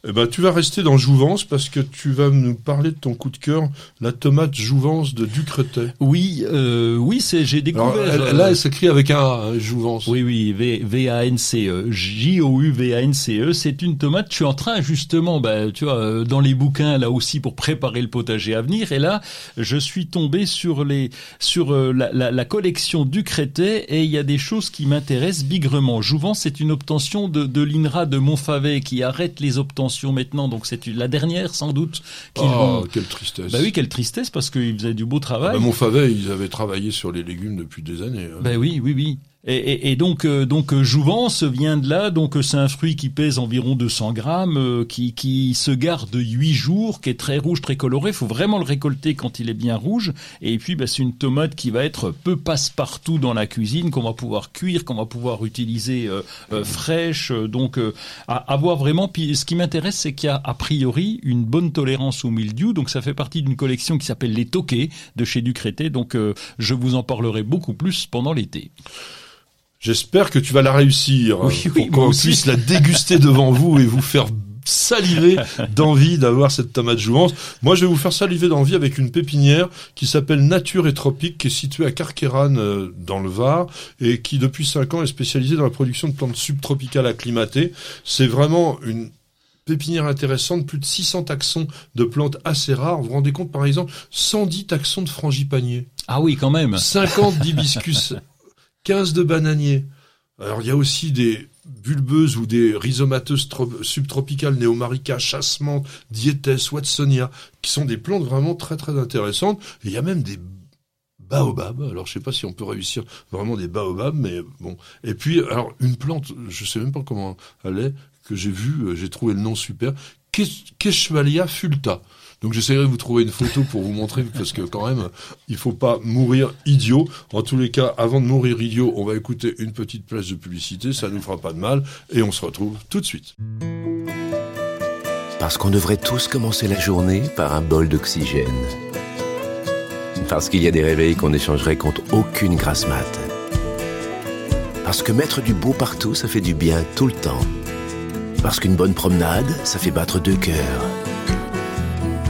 [SPEAKER 1] Eh ben, tu vas rester dans Jouvence parce que tu vas nous parler de ton coup de cœur, la tomate Jouvence de Ducretet.
[SPEAKER 2] Oui, euh, oui, c'est j'ai découvert.
[SPEAKER 1] Alors, elle-
[SPEAKER 2] euh,
[SPEAKER 1] là, elle s'écrit avec un A, hein, Jouvence.
[SPEAKER 2] Oui, oui, V- V-A-N-C-E, J-O-U-V-A-N-C-E, c'est une tomate. Je suis en train justement, bah, tu vois, euh, dans les bouquins là aussi pour préparer le potager à venir. Et là, je suis tombé sur les, sur euh, la, la, la collection du Crétet et il y a des choses qui m'intéressent bigrement. Jouvence, c'est une obtention de, de l'INRA de Montfavet qui arrête les obtentions maintenant. Donc c'est la dernière sans doute qu'ils
[SPEAKER 1] Oh,
[SPEAKER 2] vont.
[SPEAKER 1] quelle tristesse.
[SPEAKER 2] Bah oui, quelle tristesse parce qu'ils faisaient du beau
[SPEAKER 1] Ah
[SPEAKER 2] travail.
[SPEAKER 1] bah, Montfavet, ils avaient travaillé sur les légumes depuis des années. hein.
[SPEAKER 2] Ben oui, oui, oui. Et, et, et donc, euh, donc euh, Jouvence vient de là. Donc, euh, c'est un fruit qui pèse environ 200 grammes, euh, qui, qui se garde 8 jours, qui est très rouge, très coloré. Faut vraiment le récolter quand il est bien rouge. Et puis, ben, c'est une tomate qui va être peu passe-partout dans la cuisine, qu'on va pouvoir cuire, qu'on va pouvoir utiliser euh, euh, fraîche. Donc, à, à voir vraiment. Puis, ce qui m'intéresse, c'est qu'il y a a priori une bonne tolérance au mildiou. Donc, ça fait partie d'une collection qui s'appelle les toquets de chez Ducrété. Donc, je vous en parlerai beaucoup plus pendant l'été.
[SPEAKER 1] J'espère que tu vas la réussir
[SPEAKER 2] Oui,
[SPEAKER 1] euh,
[SPEAKER 2] oui,
[SPEAKER 1] pour qu'on puisse la déguster devant vous et vous faire saliver d'envie d'avoir cette tomate jouvence. Moi, je vais vous faire saliver d'envie avec une pépinière qui s'appelle Nature et Tropique, qui est située à Carqueran, euh, dans le Var, et qui, depuis cinq ans, est spécialisée dans la production de plantes subtropicales acclimatées. C'est vraiment une pépinière intéressante, plus de 600 taxons de plantes assez rares. Vous vous rendez compte, par exemple, 110 taxons de frangipanier.
[SPEAKER 2] Ah oui, quand même.
[SPEAKER 1] 50 d'hibiscus, 15 de bananiers. Alors il y a aussi des bulbeuses ou des rhizomateuses tro- subtropicales, néomarica, chasse-menthe, diétès, watsonia, qui sont des plantes vraiment très très intéressantes. Il y a même des baobabs. Alors je sais pas si on peut réussir vraiment des baobabs, mais bon. Et puis alors une plante, je sais même pas comment elle est, que j'ai vue, euh, j'ai trouvé le nom super, Kes- Keschwalia fulta. Donc j'essaierai de vous trouver une photo pour vous montrer parce que quand même il faut pas mourir idiot. En tous les cas, avant de mourir idiot, on va écouter une petite place de publicité, ça nous fera pas de mal et on se retrouve tout de suite.
[SPEAKER 4] Parce qu'on devrait tous commencer la journée par un bol d'oxygène. Parce qu'il y a des réveils qu'on échangerait contre aucune grasse mat. Parce que mettre du beau partout, ça fait du bien tout le temps. Parce qu'une bonne promenade, ça fait battre deux cœurs.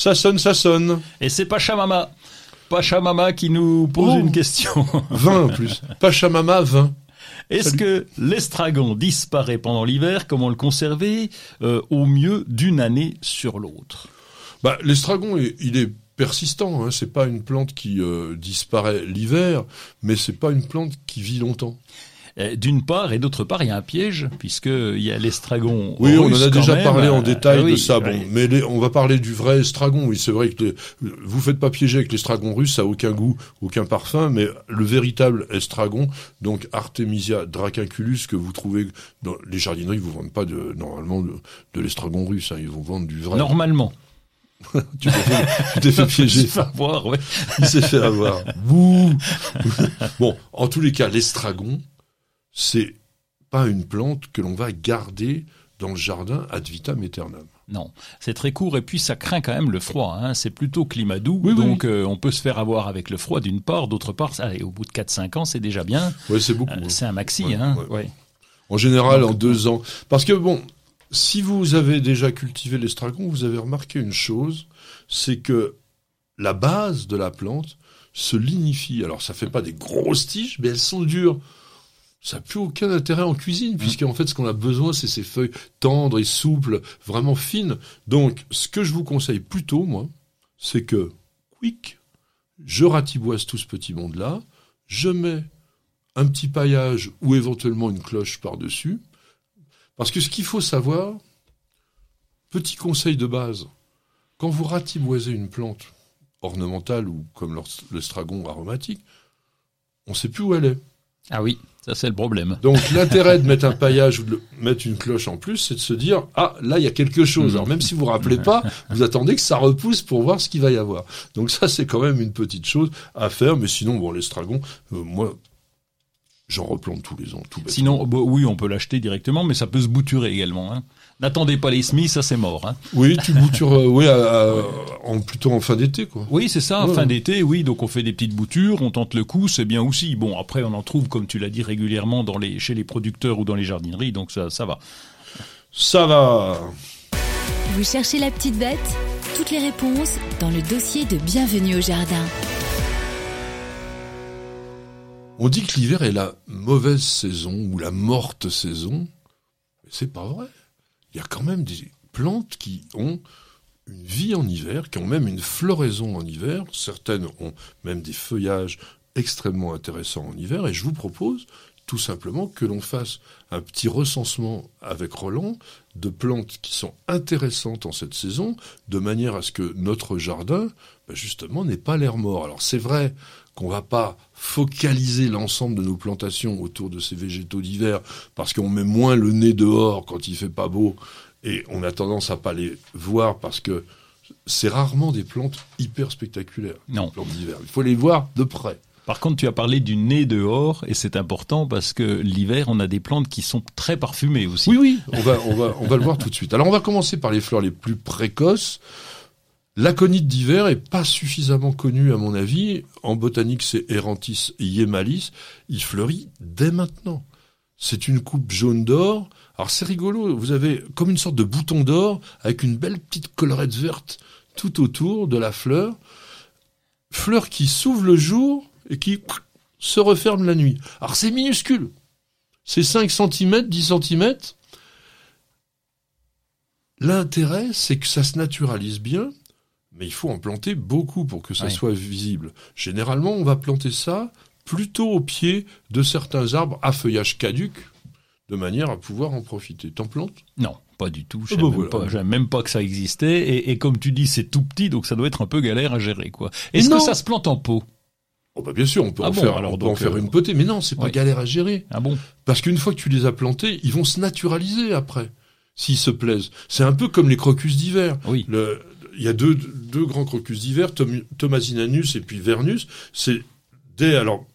[SPEAKER 1] Ça sonne, ça sonne.
[SPEAKER 2] Et c'est Pachamama. Pachamama qui nous pose
[SPEAKER 1] Oh.
[SPEAKER 2] une question.
[SPEAKER 1] 20 en plus. Pachamama, 20.
[SPEAKER 2] Est-ce que l'estragon disparaît pendant l'hiver Comment le conserver euh, au mieux d'une année sur l'autre?
[SPEAKER 1] Bah, l'estragon, il il est persistant. Hein. C'est pas une plante qui euh, disparaît l'hiver, mais c'est pas une plante qui vit longtemps.
[SPEAKER 2] Euh, D'une part, et d'autre part, il y a un piège, puisqu'il y a l'estragon.
[SPEAKER 1] Oui, on en a déjà
[SPEAKER 2] même.
[SPEAKER 1] parlé en
[SPEAKER 2] Euh,
[SPEAKER 1] détail
[SPEAKER 2] oui,
[SPEAKER 1] de ça.
[SPEAKER 2] oui.
[SPEAKER 1] Mais les- on va parler du vrai estragon. Oui, c'est vrai que les- vous faites pas piéger avec l'estragon russe, ça a aucun goût, aucun parfum, mais le véritable estragon, donc Artemisia dracunculus, que vous trouvez dans les jardineries, vous vendent pas de normalement de, de l'estragon russe, hein, ils vous vendent du vrai.
[SPEAKER 2] Normalement.
[SPEAKER 1] Tu t'es fait, tu t'es fait piéger.
[SPEAKER 2] Je vais voir, ouais.
[SPEAKER 1] Il s'est fait avoir. Bouh bon, en tous les cas, l'estragon, c'est pas une plante que l'on va garder dans le jardin ad vitam aeternam.
[SPEAKER 2] Non, c'est très court et puis ça craint quand même le froid. Hein. C'est plutôt climat doux,
[SPEAKER 1] Oui, oui,
[SPEAKER 2] donc euh, on peut se faire avoir avec le froid d'une part, d'autre part, ça, allez, au bout de 4-5 ans, c'est déjà bien.
[SPEAKER 1] Ouais, c'est beaucoup.
[SPEAKER 2] Euh, c'est un maxi,
[SPEAKER 1] Ouais,
[SPEAKER 2] hein.
[SPEAKER 1] ouais.
[SPEAKER 2] ouais.
[SPEAKER 1] En général, en deux ans. Parce que bon, si vous avez déjà cultivé l'estragon, vous avez remarqué une chose, c'est que la base de la plante se lignifie. Alors, ça fait pas des grosses tiges, mais elles sont dures. Ça n'a plus aucun intérêt en cuisine, puisqu'en fait, ce qu'on a besoin, c'est ces feuilles tendres et souples, vraiment fines. Donc, ce que je vous conseille plutôt, moi, c'est que, quick, je ratiboise tout ce petit monde-là, je mets un petit paillage ou éventuellement une cloche par-dessus. Parce que ce qu'il faut savoir, petit conseil de base, quand vous ratiboisez une plante ornementale ou comme l'or- l'estragon aromatique, on ne sait plus où elle est.
[SPEAKER 2] Ah oui, ça c'est le problème.
[SPEAKER 1] Donc l'intérêt de mettre un paillage ou de mettre une cloche en plus, c'est de se dire ah là il y a quelque chose. Alors même si vous vous rappelez pas, vous attendez que ça repousse pour voir ce qu'il va y avoir. Donc ça c'est quand même une petite chose à faire. Mais sinon bon l'estragon, euh, moi j'en replante tous les ans, tout.
[SPEAKER 2] Sinon, bah, oui, on peut l'acheter directement, mais ça peut se bouturer également. Hein. N'attendez pas les semis, ça c'est mort. Hein.
[SPEAKER 1] Oui, tu boutures, euh, oui, à- à- en plutôt en fin d'été quoi.
[SPEAKER 2] Oui, c'est ça,
[SPEAKER 1] Ouais,
[SPEAKER 2] fin
[SPEAKER 1] ouais.
[SPEAKER 2] d'été, oui, donc on fait des petites boutures, on tente le coup, c'est bien aussi. Bon, après on en trouve, comme tu l'as dit, régulièrement dans les, chez les producteurs ou dans les jardineries, donc ça, ça va.
[SPEAKER 1] Ça va.
[SPEAKER 3] Vous cherchez la petite bête? Toutes les réponses dans le dossier de Bienvenue au jardin.
[SPEAKER 1] On dit que l'hiver est la mauvaise saison ou la morte saison. Mais c'est pas vrai. Il y a quand même des plantes qui ont une vie en hiver, qui ont même une floraison en hiver. Certaines ont même des feuillages extrêmement intéressants en hiver. Et je vous propose tout simplement que l'on fasse un petit recensement avec Roland de plantes qui sont intéressantes en cette saison, de manière à ce que notre jardin, ben, justement, n'ait pas l'air mort. Alors c'est vrai qu'on va pas focaliser l'ensemble de nos plantations autour de ces végétaux d'hiver parce qu'on met moins le nez dehors quand il fait pas beau et on a tendance à pas les voir parce que c'est rarement des plantes hyper spectaculaires.
[SPEAKER 2] Non.
[SPEAKER 1] les plantes d'hiver. Il faut les voir de près.
[SPEAKER 2] Par contre, tu as parlé du nez dehors, et c'est important parce que l'hiver, on a des plantes qui sont très parfumées aussi.
[SPEAKER 1] Oui, oui, on va, on va, on va le voir tout de suite. Alors, on va commencer par les fleurs les plus précoces. L'aconite d'hiver est pas suffisamment connue, à mon avis. En botanique, c'est Erantis yemalis. Il fleurit dès maintenant. C'est une coupe jaune d'or. Alors, c'est rigolo. Vous avez comme une sorte de bouton d'or avec une belle petite collerette verte tout autour de la fleur. Fleur qui s'ouvre le jour et qui se referme la nuit. Alors, c'est minuscule. C'est 5 cm, 10 cm. L'intérêt, c'est que ça se naturalise bien, mais il faut en planter beaucoup pour que ça soit visible. Généralement, on va planter ça plutôt au pied de certains arbres à feuillage caduc, de manière à pouvoir en profiter. T'en plantes?
[SPEAKER 2] Non, pas du tout. Je
[SPEAKER 1] Ah
[SPEAKER 2] savais
[SPEAKER 1] bah
[SPEAKER 2] même,
[SPEAKER 1] voilà.
[SPEAKER 2] pas, je savais même pas que ça existait. Et, et comme tu dis, c'est tout petit, donc ça doit être un peu galère à gérer, quoi. Est-ce que ça se plante en pot?
[SPEAKER 1] Oh bah bien sûr, on peut,
[SPEAKER 2] Ah
[SPEAKER 1] en,
[SPEAKER 2] bon,
[SPEAKER 1] faire,
[SPEAKER 2] alors
[SPEAKER 1] on peut en
[SPEAKER 2] donc,
[SPEAKER 1] faire
[SPEAKER 2] euh,
[SPEAKER 1] une potée, mais non, c'est pas
[SPEAKER 2] ouais.
[SPEAKER 1] galère à gérer.
[SPEAKER 2] Ah bon?
[SPEAKER 1] Parce qu'une fois que tu les as plantés, ils vont se naturaliser après, s'ils se plaisent. C'est un peu comme les crocus d'hiver.
[SPEAKER 2] Oui.
[SPEAKER 1] Le- Il y a deux, deux grands crocus d'hiver, Thomasinanus et puis Vernus. C'est des, alors,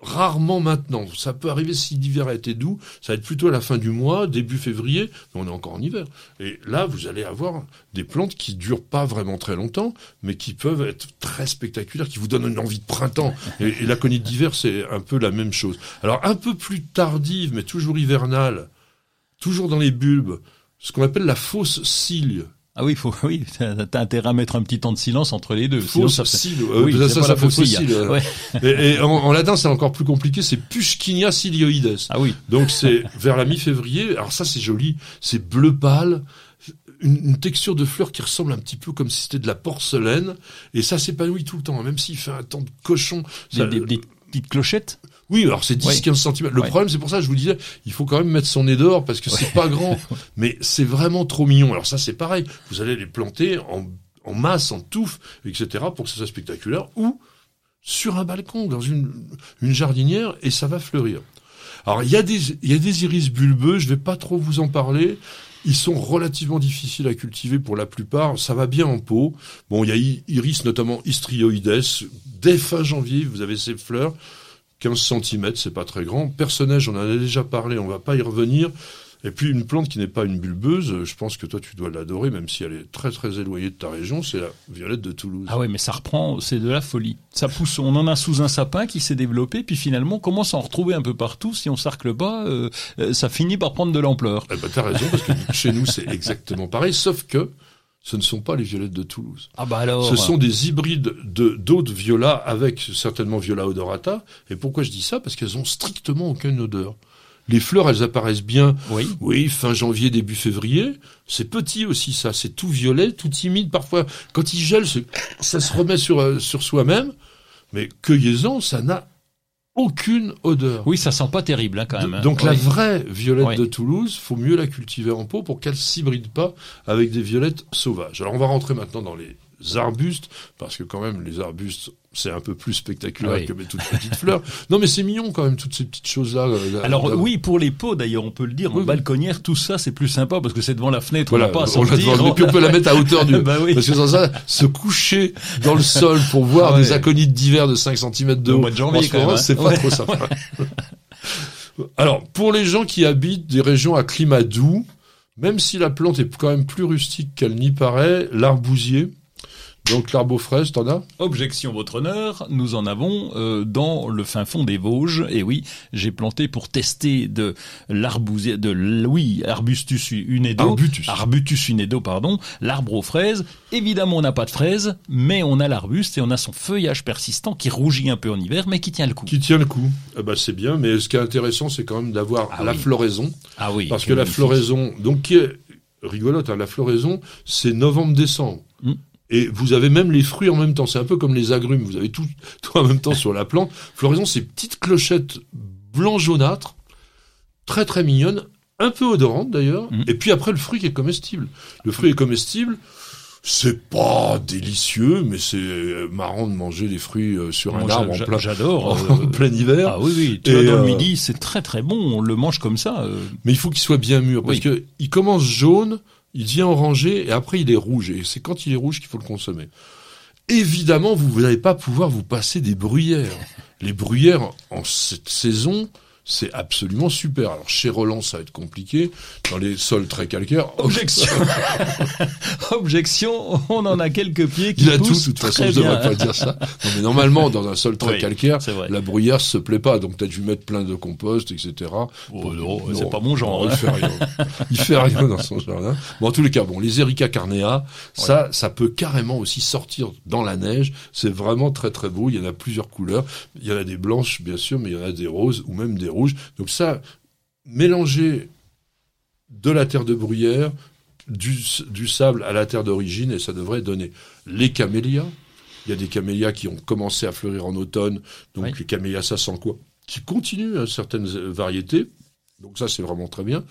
[SPEAKER 1] rarement maintenant. Ça peut arriver si l'hiver a été doux. Ça va être plutôt à la fin du mois, début février, mais on est encore en hiver. Et là, vous allez avoir des plantes qui durent pas vraiment très longtemps, mais qui peuvent être très spectaculaires, qui vous donnent une envie de printemps. Et, et la conite d'hiver, c'est un peu la même chose. Alors, un peu plus tardive, mais toujours hivernale, toujours dans les bulbes, ce qu'on appelle la fausse cile.
[SPEAKER 2] Ah oui, faut, oui, t'as intérêt à mettre un petit temps de silence entre les deux.
[SPEAKER 1] Fausse
[SPEAKER 2] ça
[SPEAKER 1] euh,
[SPEAKER 2] Oui,
[SPEAKER 1] ça, ça, ça fait euh.
[SPEAKER 2] Ouais.
[SPEAKER 1] Et, et en, en latin, c'est encore plus compliqué, c'est Pushkinia cilioides.
[SPEAKER 2] Ah oui,
[SPEAKER 1] Donc c'est vers la mi-février. Alors ça c'est joli, c'est bleu pâle, une, une texture de fleur qui ressemble un petit peu comme si c'était de la porcelaine. Et ça s'épanouit tout le temps, hein, même s'il fait un temps de cochon.
[SPEAKER 2] des,
[SPEAKER 1] ça-
[SPEAKER 2] des- des petites clochettes?
[SPEAKER 1] Oui, alors c'est
[SPEAKER 2] Ouais.
[SPEAKER 1] 10-15 cm. Le problème, c'est pour ça je vous disais, il faut quand même mettre son nez dehors parce que c'est pas grand, mais c'est vraiment trop mignon. Alors ça c'est pareil, vous allez les planter en, en masse, en touffe, etc. pour que ce soit spectaculaire ou sur un balcon, dans une, une jardinière et ça va fleurir. Alors il y a des il y a des iris bulbeux, je vais pas trop vous en parler. Ils sont relativement difficiles à cultiver pour la plupart. Ça va bien en pot. Bon, il y a iris notamment histrioides. Dès fin janvier, vous avez ces fleurs. 15 cm, c'est pas très grand. Personnage, on en a déjà parlé, on va pas y revenir. Et puis une plante qui n'est pas une bulbeuse, je pense que toi tu dois l'adorer, même si elle est très très éloignée de ta région, c'est la violette de Toulouse.
[SPEAKER 2] Ah ouais, mais ça reprend, c'est de la folie. Ça pousse, on en a sous un sapin qui s'est développé, puis finalement, on commence à en retrouver un peu partout. Si on sarcle pas, euh, euh, ça finit par prendre de l'ampleur.
[SPEAKER 1] Eh ben, t'as raison, parce que chez nous c'est exactement pareil, sauf que ce ne sont pas les violettes de Toulouse.
[SPEAKER 2] Ah bah alors.
[SPEAKER 1] Ce sont des hybrides de d'autres violas avec certainement viola odorata. Et pourquoi je dis ça? Parce qu'elles ont strictement aucune odeur. Les fleurs, elles apparaissent bien,
[SPEAKER 2] Oui.
[SPEAKER 1] oui, fin janvier, début février. C'est petit aussi, ça. C'est tout violet, tout timide. Parfois, quand il gèle, ça se remet sur, euh, sur soi-même. Mais cueillez-en, ça n'a aucune odeur.
[SPEAKER 2] Oui, ça sent pas terrible hein, quand même. hein.
[SPEAKER 1] Donc la vraie violette
[SPEAKER 2] Oui.
[SPEAKER 1] de Toulouse, faut mieux la cultiver en pot pour qu'elle s'hybride pas avec des violettes sauvages. Alors on va rentrer maintenant dans les arbustes, parce que quand même les arbustes, c'est un peu plus spectaculaire
[SPEAKER 2] Oui.
[SPEAKER 1] que mes toutes petites fleurs. Non, mais c'est mignon quand même toutes ces petites choses là.
[SPEAKER 2] Alors oui, pour les pots d'ailleurs, on peut le dire, en
[SPEAKER 1] Oui,
[SPEAKER 2] balconnière, tout ça c'est plus sympa parce que c'est devant la fenêtre,
[SPEAKER 1] Voilà,
[SPEAKER 2] on n'a pas à
[SPEAKER 1] on la
[SPEAKER 2] sortir.
[SPEAKER 1] devant- et puis on peut la mettre à hauteur du.
[SPEAKER 2] Bah oui.
[SPEAKER 1] Parce que sans ça, se coucher dans le sol pour voir
[SPEAKER 2] Ouais.
[SPEAKER 1] des aconites d'hiver de 5 cm de
[SPEAKER 2] Au
[SPEAKER 1] haut,
[SPEAKER 2] mois de janvier, quand hein.
[SPEAKER 1] c'est pas
[SPEAKER 2] Ouais.
[SPEAKER 1] trop sympa. Alors, pour les gens qui habitent des régions à climat doux, même si la plante est quand même plus rustique qu'elle n'y paraît, l'arbousier, donc l'arbre aux fraises, t'en as
[SPEAKER 2] Objection, votre honneur, nous en avons euh, dans le fin fond des Vosges. Et oui, j'ai planté pour tester de l'arbousier, de oui, Arbustus unedo,
[SPEAKER 1] Arbutus.
[SPEAKER 2] Arbutus unedo, pardon, l'arbre aux fraises. Évidemment, on n'a pas de fraises, mais on a l'arbuste et on a son feuillage persistant qui rougit un peu en hiver, mais qui tient le coup.
[SPEAKER 1] Qui tient le coup. Eh ben, c'est bien, mais ce qui est intéressant, c'est quand même d'avoir
[SPEAKER 2] Ah
[SPEAKER 1] la
[SPEAKER 2] oui.
[SPEAKER 1] floraison.
[SPEAKER 2] Ah oui,
[SPEAKER 1] Parce que la floraison, donc qui est rigolote, hein, la floraison, c'est novembre-décembre.
[SPEAKER 2] Mm.
[SPEAKER 1] Et vous avez même les fruits en même temps. C'est un peu comme les agrumes. Vous avez tout, tout en même temps sur la plante. Floraison, c'est petites clochettes blanc jaunâtres, très très mignonnes, un peu odorantes d'ailleurs.
[SPEAKER 2] Mm.
[SPEAKER 1] Et puis après, le fruit qui est comestible. Le fruit est comestible. C'est pas délicieux, mais c'est euh, marrant de manger des fruits euh, sur un
[SPEAKER 2] Moi,
[SPEAKER 1] arbre en plein,
[SPEAKER 2] J'adore.
[SPEAKER 1] en
[SPEAKER 2] euh,
[SPEAKER 1] plein hiver.
[SPEAKER 2] Ah oui, oui, tu
[SPEAKER 1] Et,
[SPEAKER 2] vois, dans
[SPEAKER 1] euh,
[SPEAKER 2] le midi, c'est très très bon, on le mange comme ça.
[SPEAKER 1] Mais il faut qu'il soit bien mûr parce
[SPEAKER 2] Oui.
[SPEAKER 1] que il commence jaune, il devient orangé et après il est rouge et c'est quand il est rouge qu'il faut le consommer. Évidemment, vous n'allez pas pouvoir vous passer des bruyères. Les bruyères en cette saison, c'est absolument super. Alors chez Roland, ça va être compliqué dans les sols très calcaires.
[SPEAKER 2] Objection. Objection, on en a quelques pieds qui
[SPEAKER 1] Il a tout, de toute façon, je
[SPEAKER 2] bien.
[SPEAKER 1] devrais pas dire ça. Non, mais normalement, dans un sol très
[SPEAKER 2] Oui,
[SPEAKER 1] calcaire, la bruyère se plaît pas. Donc peut-être je vais mettre plein de compost, etc.
[SPEAKER 2] Oh, non, c'est pas mon genre,
[SPEAKER 1] non,
[SPEAKER 2] hein.
[SPEAKER 1] il fait rien. Il fait rien dans son jardin. Bon, en tous les cas, bon, les Erica carnea, ça, ça peut carrément aussi sortir dans la neige. C'est vraiment très très beau. Il y en a plusieurs couleurs. Il y en a des blanches, bien sûr, mais il y en a des roses ou même des rouges. Donc ça, mélanger de la terre de bruyère, du, du sable à la terre d'origine, et ça devrait donner les camélias. Il y a des camélias qui ont commencé à fleurir en automne, donc
[SPEAKER 2] Oui.
[SPEAKER 1] les camélias, ça sent quoi? Qui continuent à certaines euh, variétés. Donc ça, c'est vraiment très bien.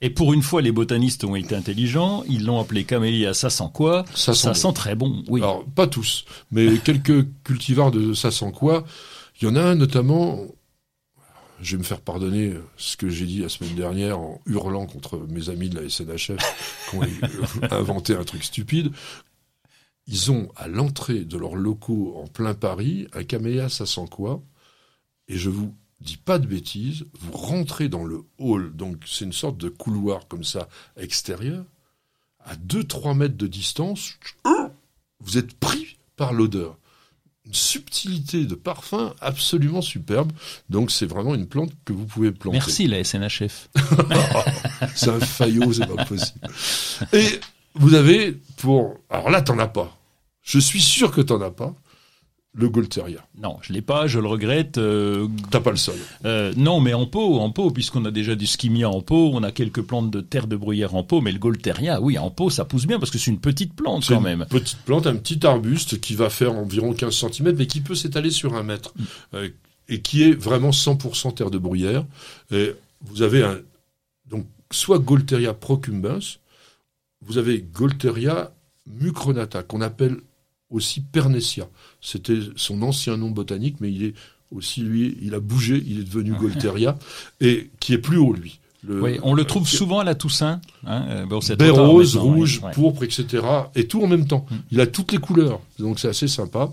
[SPEAKER 2] Et pour une fois, les botanistes ont été intelligents, ils l'ont appelé camélia, ça sent quoi?
[SPEAKER 1] Ça sent
[SPEAKER 2] Ça
[SPEAKER 1] bon.
[SPEAKER 2] sent très bon, oui.
[SPEAKER 1] Alors, pas tous, mais quelques cultivars de ça sent quoi? Il y en a un notamment, je vais me faire pardonner ce que j'ai dit la semaine dernière en hurlant contre mes amis de la SNHF qui ont euh, inventé un truc stupide. Ils ont à l'entrée de leurs locaux en plein Paris un camélia ça sent quoi Et je vous dis pas de bêtises, vous rentrez dans le hall, donc c'est une sorte de couloir comme ça extérieur, à 2-3 mètres de distance, vous êtes pris par l'odeur. Une subtilité de parfum absolument superbe. Donc c'est vraiment une plante que vous pouvez planter.
[SPEAKER 2] Merci la SNHF.
[SPEAKER 1] C'est un faillot, c'est pas possible. Et vous avez pour... Alors là, t'en as pas. Je suis sûr que t'en as pas. Le Golteria.
[SPEAKER 2] Non, je l'ai pas, je le regrette. euh,
[SPEAKER 1] T'as pas le sol.
[SPEAKER 2] euh, non, mais en pot, en pot, puisqu'on a déjà du skimia en pot, on a quelques plantes de terre de bruyère en pot, mais le Golteria, oui, en pot, ça pousse bien parce que c'est une petite plante quand
[SPEAKER 1] une
[SPEAKER 2] même.
[SPEAKER 1] petite plante, un petit arbuste qui va faire environ 15 cm, mais qui peut s'étaler sur un mètre.
[SPEAKER 2] Mm.
[SPEAKER 1] Euh, et qui est vraiment 100% terre de bruyère. Et vous avez un, donc, soit Golteria procumbens, vous avez Golteria mucronata, qu'on appelle aussi Pernetia. C'était son ancien nom botanique, mais il est aussi, lui, il a bougé, il est devenu Golteria, et qui est plus haut, lui. Le-
[SPEAKER 2] Oui, on le trouve
[SPEAKER 1] qui-
[SPEAKER 2] souvent à la Toussaint. Hein, euh, bon,
[SPEAKER 1] baie rose, rouge,
[SPEAKER 2] ouais,
[SPEAKER 1] pourpre, etc. Et tout en même temps.
[SPEAKER 2] Mm.
[SPEAKER 1] Il a toutes les couleurs. Donc c'est assez sympa.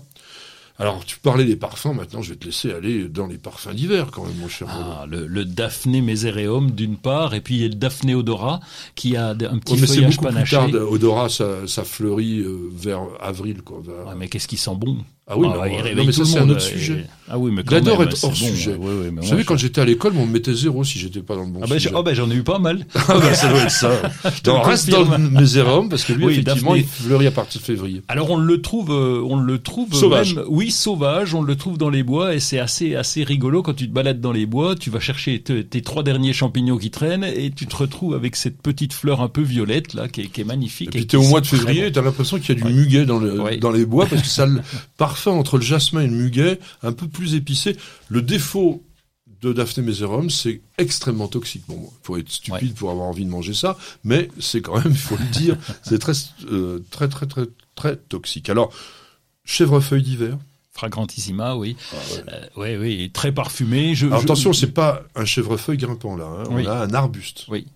[SPEAKER 1] Alors, tu parlais des parfums. Maintenant, je vais te laisser aller dans les parfums d'hiver, quand même, mon cher.
[SPEAKER 2] Ah, le, le Daphné mesereum d'une part, et puis il y a le Daphné odora qui a un petit
[SPEAKER 1] mais
[SPEAKER 2] feuillage
[SPEAKER 1] beaucoup plus
[SPEAKER 2] panaché.
[SPEAKER 1] tard. Odora, ça, ça fleurit euh, vers avril, quoi.
[SPEAKER 2] Ouais, mais qu'est-ce qui sent bon?
[SPEAKER 1] Ah oui,
[SPEAKER 2] Ah,
[SPEAKER 1] mais,
[SPEAKER 2] il
[SPEAKER 1] non,
[SPEAKER 2] réveille
[SPEAKER 1] mais
[SPEAKER 2] tout
[SPEAKER 1] ça, c'est un
[SPEAKER 2] monde,
[SPEAKER 1] autre
[SPEAKER 2] euh,
[SPEAKER 1] sujet.
[SPEAKER 2] et- Ah oui, mais quand
[SPEAKER 1] J'adore
[SPEAKER 2] même,
[SPEAKER 1] être
[SPEAKER 2] c'est
[SPEAKER 1] hors
[SPEAKER 2] bon,
[SPEAKER 1] sujet.
[SPEAKER 2] ouais, ouais, mais
[SPEAKER 1] Vous savez,
[SPEAKER 2] je-
[SPEAKER 1] quand j'étais à l'école, on me mettait zéro si j'étais pas dans le bon
[SPEAKER 2] Ah ben,
[SPEAKER 1] sujet.
[SPEAKER 2] j'ai- oh ben, j'en ai eu pas mal.
[SPEAKER 1] Ah ben, ça doit être ça. Donc, reste dans le Mésérum, parce que lui,
[SPEAKER 2] Oui,
[SPEAKER 1] effectivement,
[SPEAKER 2] Daphné.
[SPEAKER 1] il fleurit à partir de février.
[SPEAKER 2] Alors on le trouve, euh, on le trouve
[SPEAKER 1] Sauvage.
[SPEAKER 2] même- oui, sauvage. On le trouve dans les bois et c'est assez assez rigolo quand tu te balades dans les bois. Tu vas chercher te- tes trois derniers champignons qui traînent et tu te retrouves avec cette petite fleur un peu violette là qui est, qui est magnifique.
[SPEAKER 1] Et puis t'es au mois de février, et t'as l'impression qu'il y a du muguet dans, les bois, parce que ça le parfum entre le jasmin et le muguet, un peu plus épicé. Le défaut de Daphné Meserum, c'est extrêmement toxique. Bon, il faut être stupide pour avoir envie de manger ça, mais c'est quand même, il faut le dire, c'est très, euh, très, très, très, très toxique. Alors, chèvrefeuille d'hiver,
[SPEAKER 2] Fragrantissima, oui.
[SPEAKER 1] Ah ouais.
[SPEAKER 2] Euh, oui, oui, très parfumé. Je,
[SPEAKER 1] Alors
[SPEAKER 2] je-
[SPEAKER 1] attention, c'est pas un chèvrefeuille grimpant là, hein.
[SPEAKER 2] Oui.
[SPEAKER 1] on a un arbuste.
[SPEAKER 2] Oui.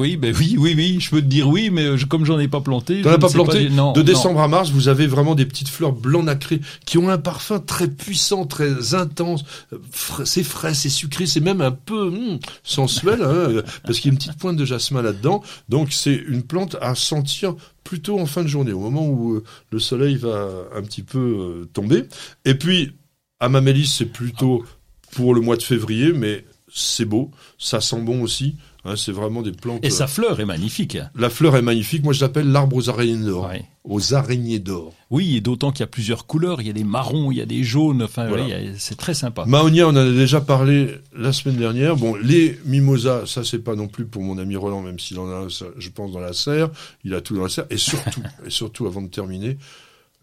[SPEAKER 2] Oui, ben oui, oui, oui, je peux te dire oui, mais je- comme j'en ai pas planté.
[SPEAKER 1] T'en
[SPEAKER 2] je
[SPEAKER 1] as pas planté
[SPEAKER 2] non,
[SPEAKER 1] De
[SPEAKER 2] non.
[SPEAKER 1] décembre à mars, vous avez vraiment des petites fleurs blanc nacré qui ont un parfum très puissant, très intense. Euh, C'est frais, c'est sucré, c'est même un peu hum, sensuel, hein, euh, parce qu'il y a une petite pointe de jasmin là-dedans. Donc c'est une plante à sentir plutôt en fin de journée, au moment où euh, le soleil va un petit peu euh, tomber. Et puis, Amamélis, c'est plutôt pour le mois de février, mais c'est beau, ça sent bon aussi. Hein, c'est vraiment des plantes.
[SPEAKER 2] Et sa fleur est magnifique.
[SPEAKER 1] La fleur est magnifique. Moi, je l'appelle l'arbre aux araignées d'or.
[SPEAKER 2] Ouais.
[SPEAKER 1] Aux araignées d'or.
[SPEAKER 2] Oui, et d'autant qu'il y a plusieurs couleurs. Il y a des marrons, il y a des jaunes. Enfin,
[SPEAKER 1] Voilà.
[SPEAKER 2] c'est très sympa.
[SPEAKER 1] Mahonia, on en a déjà parlé la semaine dernière. Bon, les mimosas, ça c'est pas non plus pour mon ami Roland, même s'il en a, je pense, dans la serre. Il a tout dans la serre. Et surtout, et surtout, avant de terminer,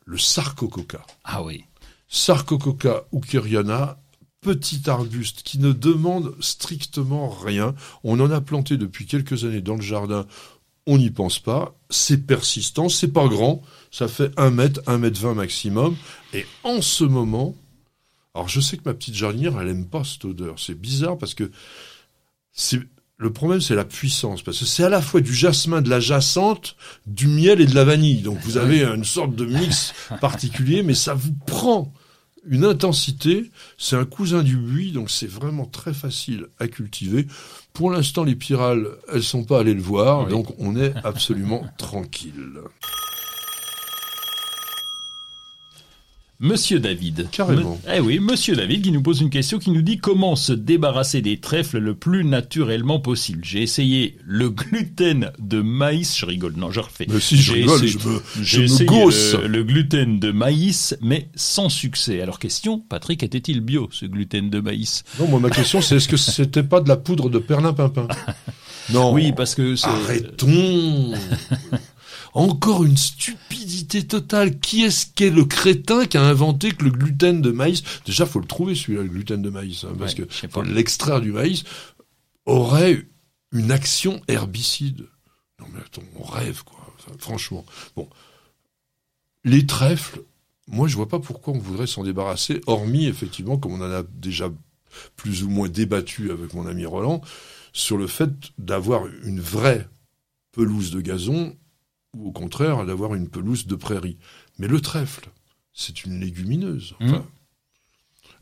[SPEAKER 1] le sarcococa.
[SPEAKER 2] Ah oui.
[SPEAKER 1] Sarcococa ukeriana, petit arbuste qui ne demande strictement rien. On en a planté depuis quelques années dans le jardin. On n'y pense pas. C'est persistant, c'est pas grand. Ça fait un mètre, un mètre vingt maximum. Et en ce moment, alors je sais que ma petite jardinière, elle aime pas cette odeur. C'est bizarre parce que c'est le problème, c'est la puissance, parce que c'est à la fois du jasmin, de la jacente, du miel et de la vanille. Donc vous avez une sorte de mix particulier, mais ça vous prend une intensité. C'est un cousin du buis, donc c'est vraiment très facile à cultiver. Pour l'instant, les pyrales, elles sont pas allées le voir,
[SPEAKER 2] Oui.
[SPEAKER 1] donc on est absolument tranquille.
[SPEAKER 2] Monsieur David.
[SPEAKER 1] Carrément.
[SPEAKER 2] Me- Eh oui, Monsieur David qui nous pose une question qui nous dit comment se débarrasser des trèfles le plus naturellement possible. J'ai essayé le gluten de maïs. Je rigole, non, je refais.
[SPEAKER 1] Mais si je rigole,
[SPEAKER 2] essayé-
[SPEAKER 1] je me, je
[SPEAKER 2] J'ai
[SPEAKER 1] me
[SPEAKER 2] essayé
[SPEAKER 1] gausse.
[SPEAKER 2] le, le gluten de maïs, mais sans succès. Alors question, Patrick, était-il bio ce gluten de maïs?
[SPEAKER 1] Non, moi ma question c'est est-ce que c'était pas de la poudre de perlimpinpin? Non.
[SPEAKER 2] Oui, parce que c'est-
[SPEAKER 1] Arrêtons Encore une stupidité totale. Qui est-ce qu'est le crétin qui a inventé que le gluten de maïs, déjà faut le trouver celui-là, le gluten de maïs, hein, parce
[SPEAKER 2] Ouais,
[SPEAKER 1] que faut l'extraire du maïs, aurait une action herbicide. Non mais attends, on rêve quoi, Enfin, franchement. Bon, les trèfles, moi je vois pas pourquoi on voudrait s'en débarrasser, hormis effectivement, comme on en a déjà plus ou moins débattu avec mon ami Roland, sur le fait d'avoir une vraie pelouse de gazon ou au contraire d'avoir une pelouse de prairie. Mais le trèfle, c'est une légumineuse, enfin,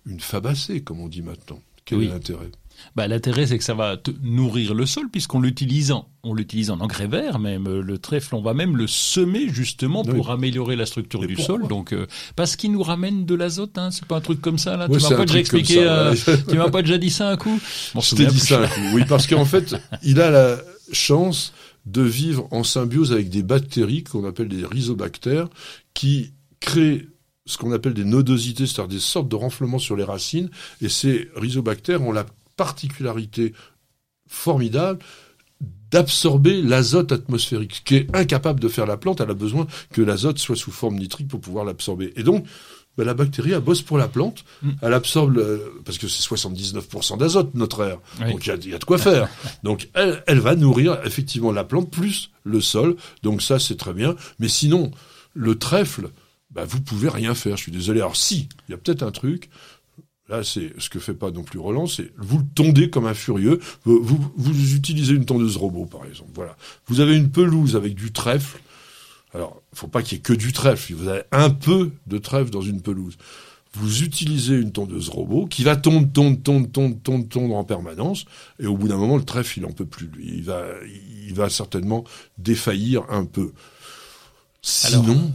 [SPEAKER 1] une fabacée comme on dit maintenant. Quel
[SPEAKER 2] Oui.
[SPEAKER 1] est l'intérêt?
[SPEAKER 2] Bah, l'intérêt, c'est que ça va te nourrir le sol, puisqu'on l'utilise en, on l'utilise en engrais vert, même euh, le trèfle, on va même le semer justement
[SPEAKER 1] Oui.
[SPEAKER 2] pour améliorer la structure
[SPEAKER 1] Mais
[SPEAKER 2] du sol. Donc, euh, parce qu'il nous ramène de l'azote, hein, c'est pas un truc comme ça, là.
[SPEAKER 1] Ouais,
[SPEAKER 2] tu m'as pas déjà expliqué,
[SPEAKER 1] ça,
[SPEAKER 2] euh, tu m'as pas déjà dit ça un coup? Bon,
[SPEAKER 1] Je t'ai dit ça un coup. Oui, parce qu'en fait, il a la chance de vivre en symbiose avec des bactéries qu'on appelle des rhizobactères, qui créent ce qu'on appelle des nodosités, c'est-à-dire des sortes de renflements sur les racines. Et ces rhizobactères ont la particularité formidable d'absorber l'azote atmosphérique, qui est incapable de faire la plante. Elle a besoin que l'azote soit sous forme nitrique pour pouvoir l'absorber. Et donc, ben, la bactérie, elle bosse pour la plante.
[SPEAKER 2] Mm.
[SPEAKER 1] Elle absorbe, le- parce que c'est 79% d'azote, notre air.
[SPEAKER 2] Oui.
[SPEAKER 1] Donc, il y a, il y a de quoi faire. Donc, elle, elle va nourrir effectivement la plante plus le sol. Donc, ça, c'est très bien. Mais sinon, le trèfle, bah, vous pouvez rien faire. Je suis désolé. Alors, si, il y a peut-être un truc. Là, c'est ce que fait pas non plus Roland, c'est vous le tondez comme un furieux. Vous, vous, vous utilisez une tondeuse robot, par exemple. Voilà. Vous avez une pelouse avec du trèfle. Alors, faut pas qu'il y ait que du trèfle. Vous avez un peu de trèfle dans une pelouse. Vous utilisez une tondeuse robot qui va tondre, tondre, tondre, tondre, tondre, tondre en permanence. Et au bout d'un moment, le trèfle, il en peut plus. Lui, il va, il va certainement défaillir un peu. Sinon,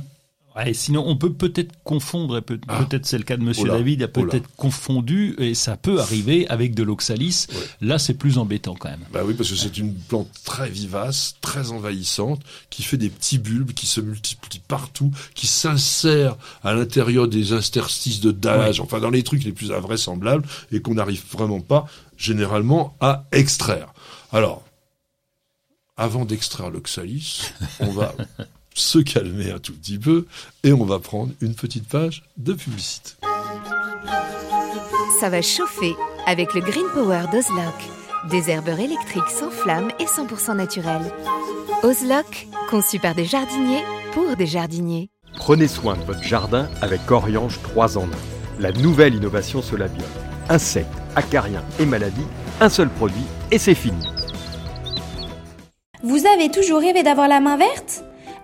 [SPEAKER 2] Ouais, sinon, on peut peut-être confondre,
[SPEAKER 1] Ah.
[SPEAKER 2] peut-être c'est le cas de Monsieur David, a peut-être confondu, et ça peut arriver avec de l'oxalis.
[SPEAKER 1] Ouais.
[SPEAKER 2] Là, c'est plus embêtant quand même.
[SPEAKER 1] Bah oui, parce que c'est une plante très vivace, très envahissante, qui fait des petits bulbes, qui se multiplient partout, qui s'insèrent à l'intérieur des interstices de dallage, enfin dans les trucs les plus invraisemblables, et qu'on n'arrive vraiment pas, généralement, à extraire. Alors, avant d'extraire l'oxalis, on va se calmer un tout petit peu, et on va prendre une petite page de publicité.
[SPEAKER 5] Ça va chauffer avec le Green Power d'Ozlock. Des herbeurs électriques sans flamme et 100% naturels. Ozlock, conçu par des jardiniers pour des jardiniers.
[SPEAKER 6] Prenez soin de votre jardin avec Coriange 3 en 1. La nouvelle innovation Solabium. Insectes, acariens et maladies, un seul produit et c'est fini.
[SPEAKER 7] Vous avez toujours rêvé d'avoir la main verte?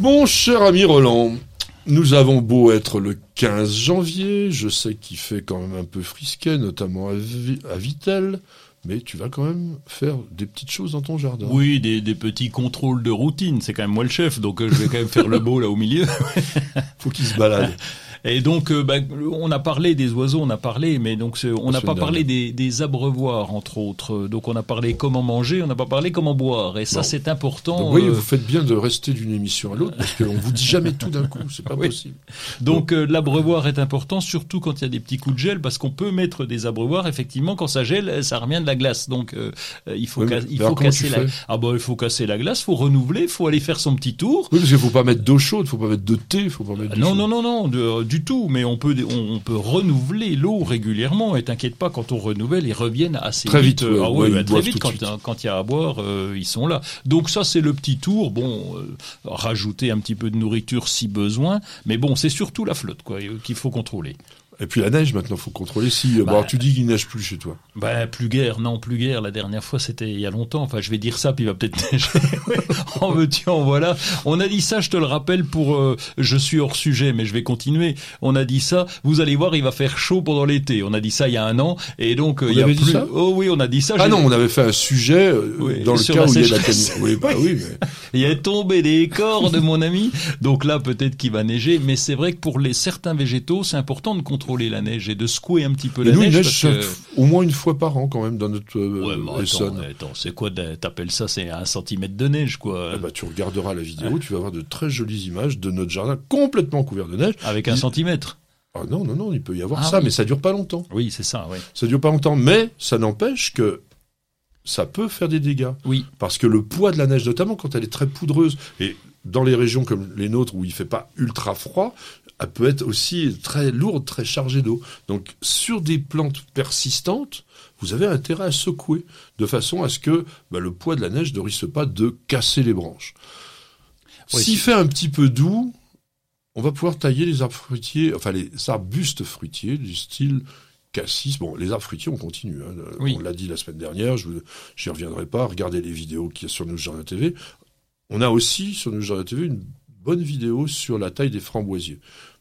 [SPEAKER 1] Mon cher ami Roland, nous avons beau être le 15 janvier, je sais qu'il fait quand même un peu frisquet, notamment à, Vi- à Vitel, mais tu vas quand même faire des petites choses dans ton jardin.
[SPEAKER 2] Oui, des, des petits contrôles de routine. C'est quand même moi le chef, donc euh, je vais quand même faire le beau là au milieu.
[SPEAKER 1] Faut qu'il se balade.
[SPEAKER 2] Et donc, euh, bah, on a parlé des oiseaux, on a parlé, mais donc on n'a pas parlé des, des abreuvoirs entre autres. Donc on a parlé comment manger, on n'a pas parlé comment boire. Et ça, c'est important.
[SPEAKER 1] Donc, oui,
[SPEAKER 2] euh,
[SPEAKER 1] vous faites bien de rester d'une émission à l'autre, parce qu'on vous dit jamais tout d'un coup, c'est pas
[SPEAKER 2] Oui.
[SPEAKER 1] possible.
[SPEAKER 2] Donc euh, l'abreuvoir est important, surtout quand il y a des petits coups de gel, parce qu'on peut mettre des abreuvoirs. Effectivement, quand ça gèle, ça revient de la glace. Donc euh, il faut,
[SPEAKER 1] Oui,
[SPEAKER 2] ca-
[SPEAKER 1] mais
[SPEAKER 2] il faut casser la. Ah bah il faut casser la glace, faut renouveler, faut aller faire son petit tour.
[SPEAKER 1] Oui, parce qu'il faut pas mettre d'eau chaude, faut pas mettre de thé, faut pas mettre de
[SPEAKER 2] Non, non, non, non, de- du tout. Mais on peut, on, on peut renouveler l'eau régulièrement. Et t'inquiète pas, quand on renouvelle, ils reviennent assez
[SPEAKER 1] Très
[SPEAKER 2] vite.
[SPEAKER 1] vite, ouais.
[SPEAKER 2] ah
[SPEAKER 1] Ouais,
[SPEAKER 2] ouais,
[SPEAKER 1] ils
[SPEAKER 2] bah, très vite. Quand
[SPEAKER 1] suite.
[SPEAKER 2] hein, quand il y a à boire, euh, ils sont là. Donc ça, c'est le petit tour. Bon, euh, rajouter un petit peu de nourriture si besoin. Mais bon, c'est surtout la flotte, quoi, euh, qu'il faut contrôler.
[SPEAKER 1] Et puis la neige, maintenant, faut contrôler si. euh,
[SPEAKER 2] Bah,
[SPEAKER 1] bon, tu dis qu'il neige plus chez toi.
[SPEAKER 2] Ben, plus guère, non, plus guère. La dernière fois, c'était il y a longtemps. Enfin, je vais dire ça, puis il va peut-être neiger. en veux-tu, en voilà. On a dit ça, je te le rappelle, pour... euh, je suis hors sujet, mais je vais continuer. On a dit ça, vous allez voir, il va faire chaud pendant l'été. On a dit ça il y a un an, et donc... euh, il y a
[SPEAKER 1] avait dit
[SPEAKER 2] plus...
[SPEAKER 1] ça?
[SPEAKER 2] Oh oui, on a dit ça.
[SPEAKER 1] Ah non, on avait fait un sujet euh,
[SPEAKER 2] Oui,
[SPEAKER 1] dans le cas où il y a la Oui, bah oui, mais.
[SPEAKER 2] Il est tombé des corps de mon ami. Donc là, peut-être qu'il va neiger. Mais c'est vrai que pour les certains végétaux, c'est important de contrôler la neige et de secouer un petit peu la
[SPEAKER 1] nous,
[SPEAKER 2] neige.
[SPEAKER 1] neige
[SPEAKER 2] parce que-
[SPEAKER 1] chaque- au moins une fois par an, quand même, dans notre euh,
[SPEAKER 2] Ouais, mais attends,
[SPEAKER 1] Essonne.
[SPEAKER 2] attends, c'est quoi T'appelles ça, c'est un centimètre de neige, quoi.
[SPEAKER 1] Eh ben, tu regarderas la vidéo, tu vas voir de très jolies images de notre jardin complètement couvert de neige.
[SPEAKER 2] Avec un
[SPEAKER 1] Il-
[SPEAKER 2] centimètre.
[SPEAKER 1] Ah non, non, non, il peut y avoir
[SPEAKER 2] Ah
[SPEAKER 1] ça,
[SPEAKER 2] oui.
[SPEAKER 1] mais ça dure pas longtemps.
[SPEAKER 2] Oui, c'est ça, oui.
[SPEAKER 1] Ça dure pas longtemps, mais ça n'empêche que ça peut faire des dégâts.
[SPEAKER 2] Oui.
[SPEAKER 1] Parce que le poids de la neige, notamment quand elle est très poudreuse, et dans les régions comme les nôtres où il fait pas ultra froid, elle peut être aussi très lourde, très chargée d'eau. Donc sur des plantes persistantes, vous avez intérêt à secouer de façon à ce que bah, le poids de la neige ne risque pas de casser les branches.
[SPEAKER 2] Oui,
[SPEAKER 1] S'il fait un petit peu doux, on va pouvoir tailler les arbres fruitiers, enfin les arbustes fruitiers du style cassis. Bon, les arbres fruitiers, on continue. hein.
[SPEAKER 2] Oui.
[SPEAKER 1] On l'a dit la semaine dernière, je j'y reviendrai pas. Regardez les vidéos qu'il y a sur nos jardins TV. On a aussi sur nos jardins TV une bonne vidéo sur la taille des framboisiers.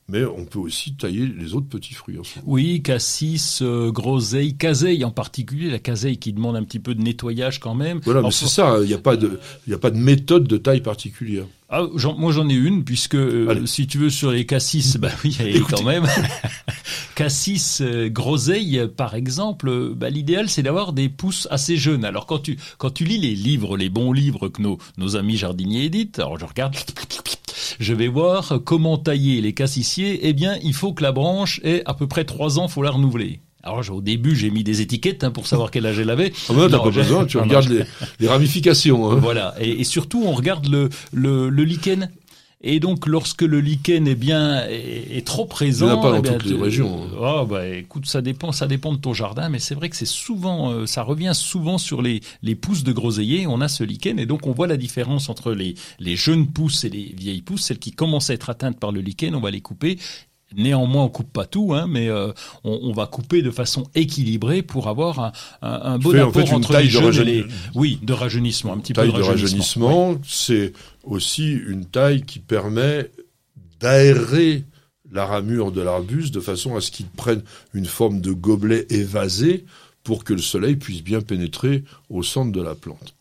[SPEAKER 1] Mais on peut aussi tailler les autres petits fruits en ce.
[SPEAKER 2] Oui, cassis, euh, groseille, caseille en particulier, la caseille qui demande un petit peu de nettoyage quand même.
[SPEAKER 1] Voilà, mais c'est ça, il n'y a, pas de- il y a pas de méthode de taille particulière.
[SPEAKER 2] Ah, j'en- moi j'en ai une puisque euh, si tu veux sur les cassis, bah oui, quand même. cassis, euh, groseille par exemple, euh, bah, l'idéal c'est d'avoir des pousses assez jeunes. Alors quand tu quand tu lis les livres, les bons livres que nos nos amis jardiniers éditent, alors je regarde, je vais voir comment tailler les cassissiers. Eh bien, il faut que la branche ait à peu près trois ans, faut la renouveler. Alors au début j'ai mis des étiquettes hein, pour savoir quel âge elle avait.
[SPEAKER 1] Ah ben, t'as pas besoin, tu
[SPEAKER 2] non,
[SPEAKER 1] regardes les, les ramifications. hein.
[SPEAKER 2] voilà. Et, et surtout, on regarde le, le, le lichen. Et donc, lorsque le lichen est bien est, est trop présent,
[SPEAKER 1] Il y en a pas dans
[SPEAKER 2] eh bien,
[SPEAKER 1] toutes les régions, hein.
[SPEAKER 2] Ah bah écoute, ça dépend, ça dépend de ton jardin, mais c'est vrai que c'est souvent, euh, ça revient souvent sur les les pousses de groseillier. On a ce lichen et donc on voit la différence entre les les jeunes pousses et les vieilles pousses. Celles qui commencent à être atteintes par le lichen, on va les couper. Néanmoins, on coupe pas tout, hein, mais euh, on, on va couper de façon équilibrée pour avoir un, un, un bon
[SPEAKER 1] fais, en fait,
[SPEAKER 2] entre
[SPEAKER 1] taille
[SPEAKER 2] les
[SPEAKER 1] de
[SPEAKER 2] jeunes et les oui de rajeunissement, un petit
[SPEAKER 1] taille
[SPEAKER 2] peu
[SPEAKER 1] de rajeunissement, c'est aussi une taille qui permet d'aérer la ramure de l'arbuste de façon à ce qu'il prenne une forme de gobelet évasé pour que le soleil puisse bien pénétrer au centre de la plante.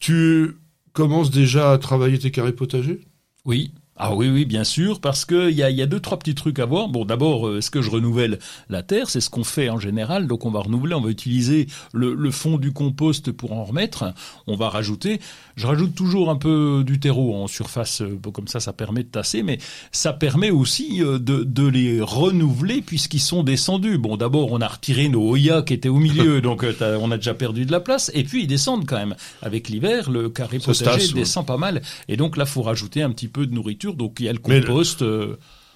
[SPEAKER 1] Tu commences déjà à travailler tes carrés potagers?
[SPEAKER 2] Oui. Ah oui, oui, bien sûr, parce que il y a, y a, deux, trois petits trucs à voir. Bon, d'abord, euh, est-ce que je renouvelle la terre? C'est ce qu'on fait en général. Donc, on va renouveler, on va utiliser le, le, fond du compost pour en remettre. On va rajouter. Je rajoute toujours un peu du terreau en surface, euh, comme ça, ça permet de tasser, mais ça permet aussi euh, de, de les renouveler puisqu'ils sont descendus. Bon, d'abord, on a retiré nos Oya qui étaient au milieu, donc on a déjà perdu de la place. Et puis, ils descendent quand même. Avec l'hiver, le carré potager descend pas mal. Et donc là, faut rajouter un petit peu de nourriture donc il y a le compost.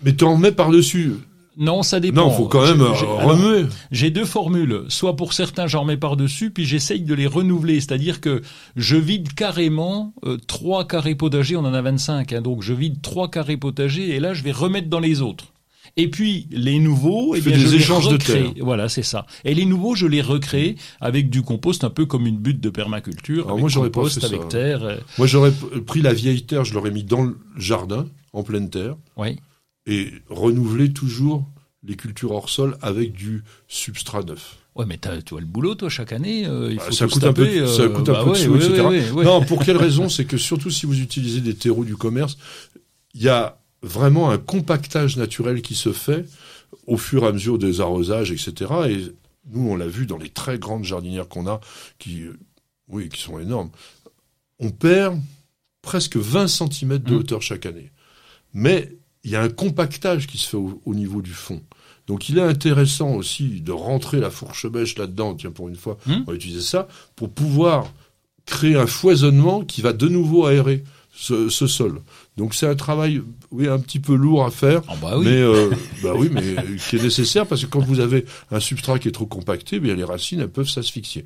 [SPEAKER 1] Mais, tu en mets par-dessus
[SPEAKER 2] non, ça dépend.
[SPEAKER 1] Non, faut quand même remuer.
[SPEAKER 2] J'ai deux formules. Soit pour certains, j'en mets par-dessus, puis j'essaye de les renouveler. C'est-à-dire que je vide carrément euh, trois carrés potagers, on en a 25, hein, donc je vide trois carrés potagers, et là, je vais remettre dans les autres. Et puis les nouveaux,
[SPEAKER 1] eh bien, je les recrée.
[SPEAKER 2] Voilà, c'est ça. Et les nouveaux, je les recrée avec du compost, un peu comme une butte de permaculture. avec moi, j'aurais compost, avec terre. Euh.
[SPEAKER 1] Moi, j'aurais pris la vieille terre, je l'aurais mis dans le jardin, en pleine terre.
[SPEAKER 2] Oui.
[SPEAKER 1] Et renouveler toujours les cultures hors sol avec du substrat neuf.
[SPEAKER 2] Ouais, mais tu vois le boulot, toi, chaque année. Euh, il bah, faut
[SPEAKER 1] ça, coûte un peu, ça coûte un peu, de sous, etc. non, pour quelle raison? C'est que surtout si vous utilisez des terreaux du commerce, il y a vraiment un compactage naturel qui se fait au fur et à mesure des arrosages, etc. Et nous, on l'a vu dans les très grandes jardinières qu'on a, qui, oui, qui sont énormes. On perd presque 20 cm de mmh. hauteur chaque année. Mais il y a un compactage qui se fait au, niveau du fond. Donc il est intéressant aussi de rentrer la fourche bêche là-dedans, tiens pour une fois, mmh. on va utiliser ça, pour pouvoir créer un foisonnement qui va de nouveau aérer ce, ce sol. Donc c'est un travail, oui, un petit peu lourd à faire,
[SPEAKER 2] ah bah oui.
[SPEAKER 1] mais euh, bah oui, mais qui est nécessaire parce que quand vous avez un substrat qui est trop compacté, bien les racines elles peuvent s'asphyxier.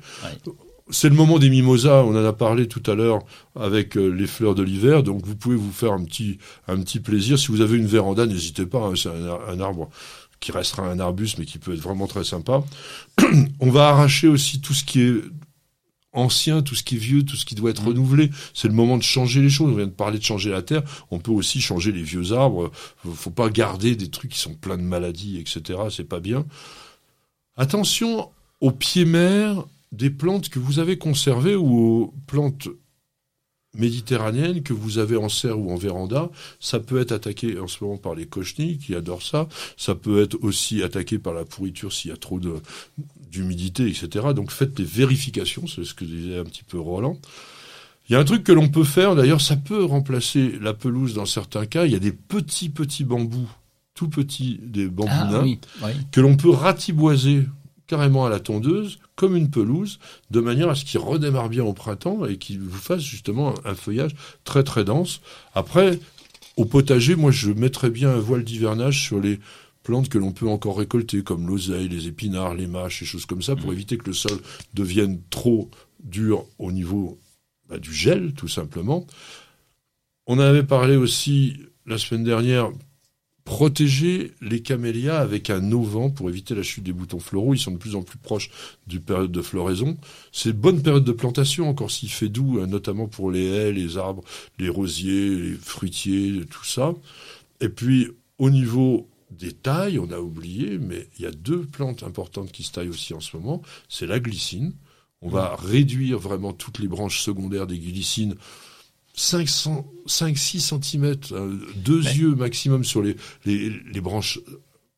[SPEAKER 1] C'est le moment des mimosas, on en a parlé tout à l'heure avec euh, les fleurs de l'hiver, donc vous pouvez vous faire un petit un petit plaisir. Si vous avez une véranda, n'hésitez pas, hein, c'est un, un arbre qui restera un arbuste, mais qui peut être vraiment très sympa. on va arracher aussi tout ce qui est ancien, tout ce qui est vieux, tout ce qui doit être mmh. renouvelé. C'est le moment de changer les choses. On vient de parler de changer la terre. On peut aussi changer les vieux arbres. Faut pas garder des trucs qui sont pleins de maladies, etc. C'est pas bien. Attention aux pieds mères des plantes que vous avez conservées ou aux plantes méditerranéennes que vous avez en serre ou en véranda, ça peut être attaqué en ce moment par les cochenilles qui adorent ça. Ça peut être aussi attaqué par la pourriture s'il y a trop de, d'humidité, etc. Donc faites des vérifications, c'est ce que disait un petit peu Roland. Il y a un truc que l'on peut faire, d'ailleurs, ça peut remplacer la pelouse dans certains cas. Il y a des petits, petits bambous, tout petits, des bambous ah nains, que l'on peut ratiboiser carrément à la tondeuse, comme une pelouse, de manière à ce qu'il redémarre bien au printemps et qu'il vous fasse justement un feuillage très très dense. Après, au potager, moi je mettrais bien un voile d'hivernage sur les plantes que l'on peut encore récolter, comme l'oseille, les épinards, les mâches, et choses comme ça, pour mmh. éviter que le sol devienne trop dur au niveau bah, du gel, tout simplement. On avait parlé aussi la semaine dernière protéger les camélias avec un auvent pour éviter la chute des boutons floraux. Ils sont de plus en plus proches du période de floraison. C'est une bonne période de plantation, encore s'il fait doux, hein, notamment pour les haies, les arbres, les rosiers, les fruitiers, tout ça. Et puis, au niveau des tailles, on a oublié, mais il y a deux plantes importantes qui se taillent aussi en ce moment. C'est la glycine. On va réduire vraiment toutes les branches secondaires des glycines 5-6 cm, euh, deux yeux maximum sur les, les, branches